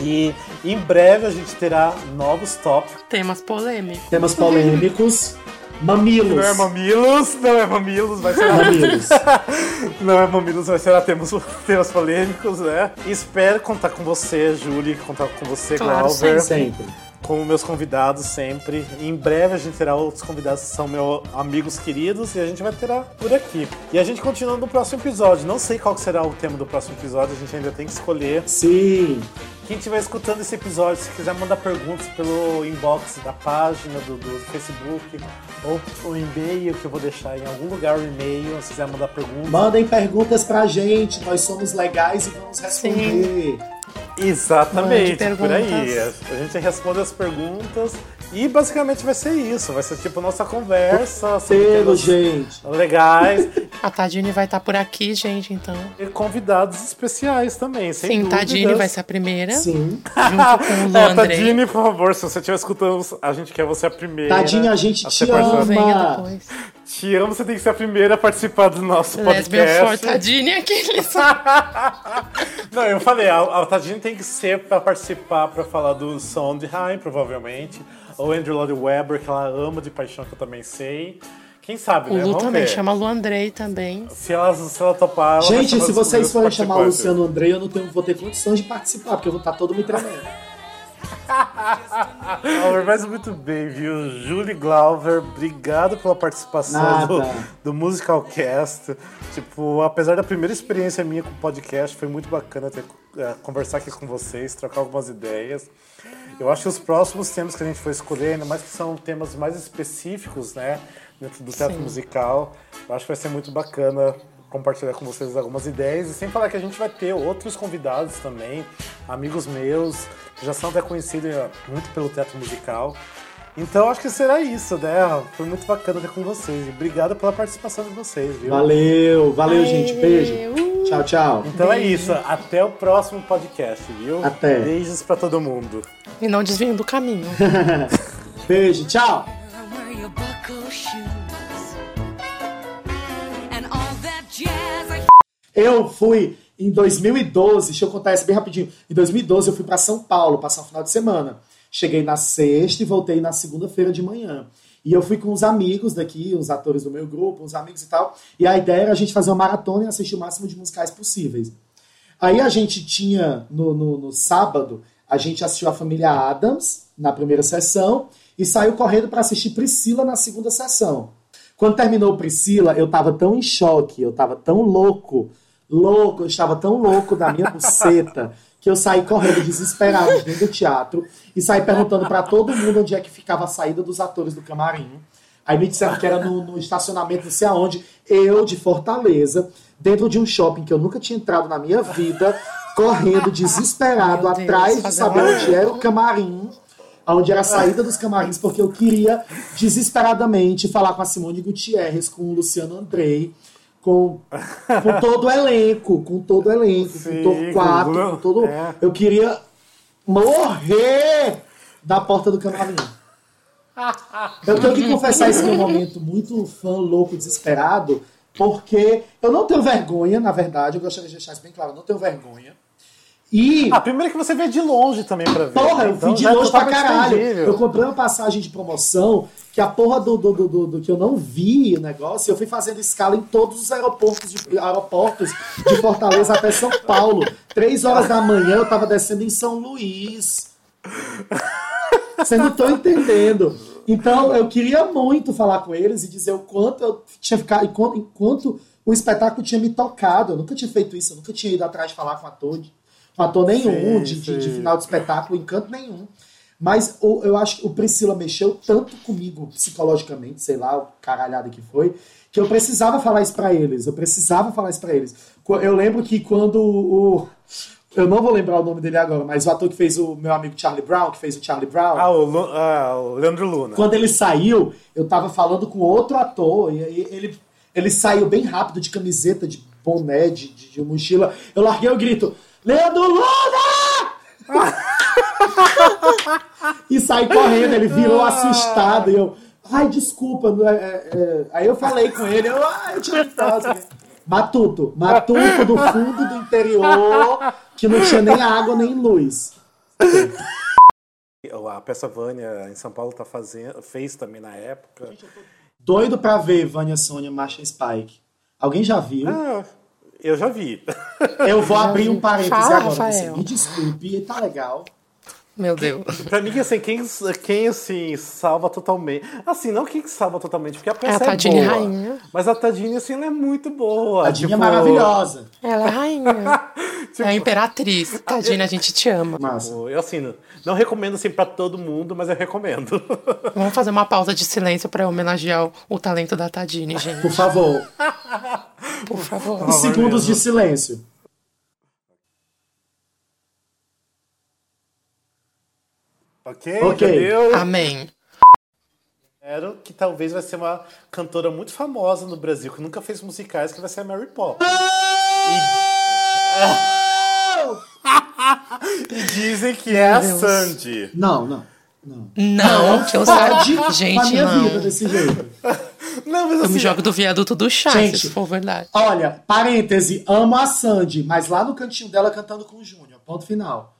E em breve a gente terá novos tópicos. Temas polêmicos. Temas polêmicos, mamilos. Não é mamilos, não é mamilos, vai ser Mamilos. Não é Mamilos, vai ser temas, temas polêmicos, né? Espero contar com você, Júlia, contar com você, Claro, Glauber, Sempre. Com meus convidados sempre. E em breve a gente terá outros convidados que são meus amigos queridos e a gente vai terá por aqui. E a gente continua no próximo episódio. Não sei qual será o tema do próximo episódio, a gente ainda tem que escolher. Sim. Quem estiver escutando esse episódio, se quiser mandar perguntas pelo inbox da página do, do Facebook ou o e-mail que eu vou deixar em algum lugar o e-mail, se quiser mandar perguntas. Mandem perguntas pra gente, nós somos legais e vamos responder. Exatamente, por aí. A gente responde as perguntas e basicamente vai ser isso. Vai ser tipo nossa conversa Pelo gente. legais A Tadine vai estar por aqui, gente, então. e convidados especiais também, sem Sim, dúvidas. Tadine vai ser a primeira. Sim. Junto com o Lu É. Tadine, por favor, se você estiver escutando, a gente quer você a primeira. Tadinha, a gente a te ama. Venha depois. Te amo, você tem que ser a primeira a participar do nosso Lesbian for podcast. Tadine aqueles. Não, eu falei, a, a Tadine tem que ser pra participar, pra falar do Sondheim, provavelmente. Ou Andrew Lloyd Webber, que ela ama de paixão, que eu também sei. Quem sabe, O né? Lu Vamos também, ver. chama Lu Andrei também. Se ela, se ela topar, ela vai Gente, se vocês forem chamar o. Luciano Andrei, eu não tenho, vou ter condições de participar, porque eu vou estar todo me tremendo. Glauber, mas muito bem, viu? Julie Glauber, obrigado pela participação do, do Musicalcast. Tipo, apesar da primeira experiência minha com o podcast, foi muito bacana ter, é, conversar aqui com vocês, trocar algumas ideias. Eu acho que os próximos temas que a gente for escolher, ainda mais que são temas mais específicos, né? Dentro do teatro Sim. musical, eu acho que vai ser muito bacana compartilhar com vocês algumas ideias e sem falar que a gente vai ter outros convidados também, amigos meus, que já são até conhecidos eh, muito pelo teatro musical. Então acho que será isso, né? Foi muito bacana ter com vocês. E Obrigado pela participação de vocês, viu? Valeu, valeu, Aê, gente. Beijo. uh. Tchau, tchau. Então é isso. Até o próximo podcast, viu? Até. Beijos pra todo mundo. E não desviem do caminho. Beijo, tchau. Eu fui em 2012, deixa eu contar essa bem rapidinho. Em 2012 eu fui para São Paulo passar um final de semana. Cheguei na sexta e voltei na segunda-feira de manhã. E eu fui com os amigos daqui, os atores do meu grupo, os amigos e tal. E a ideia era a gente fazer uma maratona e assistir o máximo de musicais possíveis. Aí a gente tinha, no, no, no sábado, a gente assistiu a família Adams na primeira sessão e saiu correndo para assistir Priscila na segunda sessão. Quando terminou Priscila, eu tava tão em choque, eu tava tão louco, louco, eu estava tão louco da minha buceta, que eu saí correndo desesperado dentro do teatro e saí perguntando para todo mundo onde é que ficava a saída dos atores do camarim. Aí me disseram que era no, no estacionamento, não sei aonde, eu de Fortaleza, dentro de um shopping que eu nunca tinha entrado na minha vida, correndo desesperado Deus, atrás de saber uma- onde era o camarim onde era a saída dos camarins, porque eu queria desesperadamente falar com a Simone Gutierrez, com o Luciano Andrei, com, com todo o elenco, com todo o elenco, Sim, com Torquato, com- com todo. é. Eu queria morrer da porta do camarim. Eu tenho que confessar esse meu momento muito fã, louco, desesperado, porque eu não tenho vergonha, na verdade, eu gostaria de deixar isso bem claro, eu não tenho vergonha. E. Ah, primeiro que você veio de longe também pra ver. Porra, eu Então fui de é longe pra caralho. Eu comprei uma passagem de promoção que a porra do, do, do, do- do que eu não vi o negócio, eu fui fazendo escala em todos os aeroportos de, aeroportos de Fortaleza até São Paulo. Três horas da manhã eu tava descendo em São Luís. Vocês não estão entendendo. Então eu queria muito falar com eles e dizer o quanto eu tinha ficado, enquanto, o espetáculo tinha me tocado. Eu nunca tinha feito isso, eu nunca tinha ido atrás de falar com ator, de, com ator nenhum, Sim, de, de- de sim. final de espetáculo, encanto nenhum. Mas o- eu acho que o Priscila mexeu tanto comigo psicologicamente, sei lá, o caralhada que foi, que eu precisava falar isso pra eles. Eu precisava falar isso pra eles. Eu lembro que quando o. Eu não vou lembrar o nome dele agora, mas o ator que fez o meu amigo Charlie Brown, que fez o Charlie Brown. Ah, o, Lu- ah, o Leandro Luna. Quando ele saiu, eu tava falando com outro ator, e aí ele, ele saiu bem rápido de camiseta, de boné, de, de, de mochila. Eu larguei o grito: Leandro Luna! e saí correndo, ele virou assustado, e eu. Ai, desculpa. é- é- é." Aí eu falei com ele, eu, ai, eu tinha frase. Matuto, Matuto do fundo do interior, que não tinha nem água nem luz. A peça Vânia em São Paulo tá fazendo, fez também na época. Doido pra ver Vânia Sônia Marcha Spike. Alguém já viu? Ah, eu já vi. Eu vou abrir um parêntese Fala, agora. Rafael. Você me desculpe, tá legal. Meu Deus. pra mim, assim, quem, quem assim, salva totalmente. Assim, não quem salva totalmente, porque a É peça a é, Tadine boa. Rainha. Mas a Tadine, assim, ela é muito boa. A Dinha tipo, é maravilhosa. Ela é a rainha. É a imperatriz. Tadinha, a gente te ama. Massa. Eu, assim, não- recomendo assim pra todo mundo, mas eu recomendo. Vamos fazer uma pausa de silêncio pra homenagear o, o talento da Tadine, gente. Por favor, Por favor. uns segundos de silêncio. Ok? Ok. Entendeu? Amém. Espero que talvez vai ser uma cantora muito famosa no Brasil, que nunca fez musicais, que vai ser a Mary Poppins. E... e dizem que é a. Sandy. Não, não. Não. Não, que eu a Gente, minha não. vida desse jeito. Não, mas Eu assim, me jogo do viaduto do chá, Gente. se for verdade. Olha, parêntese, amo a Sandy, mas lá no cantinho dela cantando com o Júnior. Ponto final.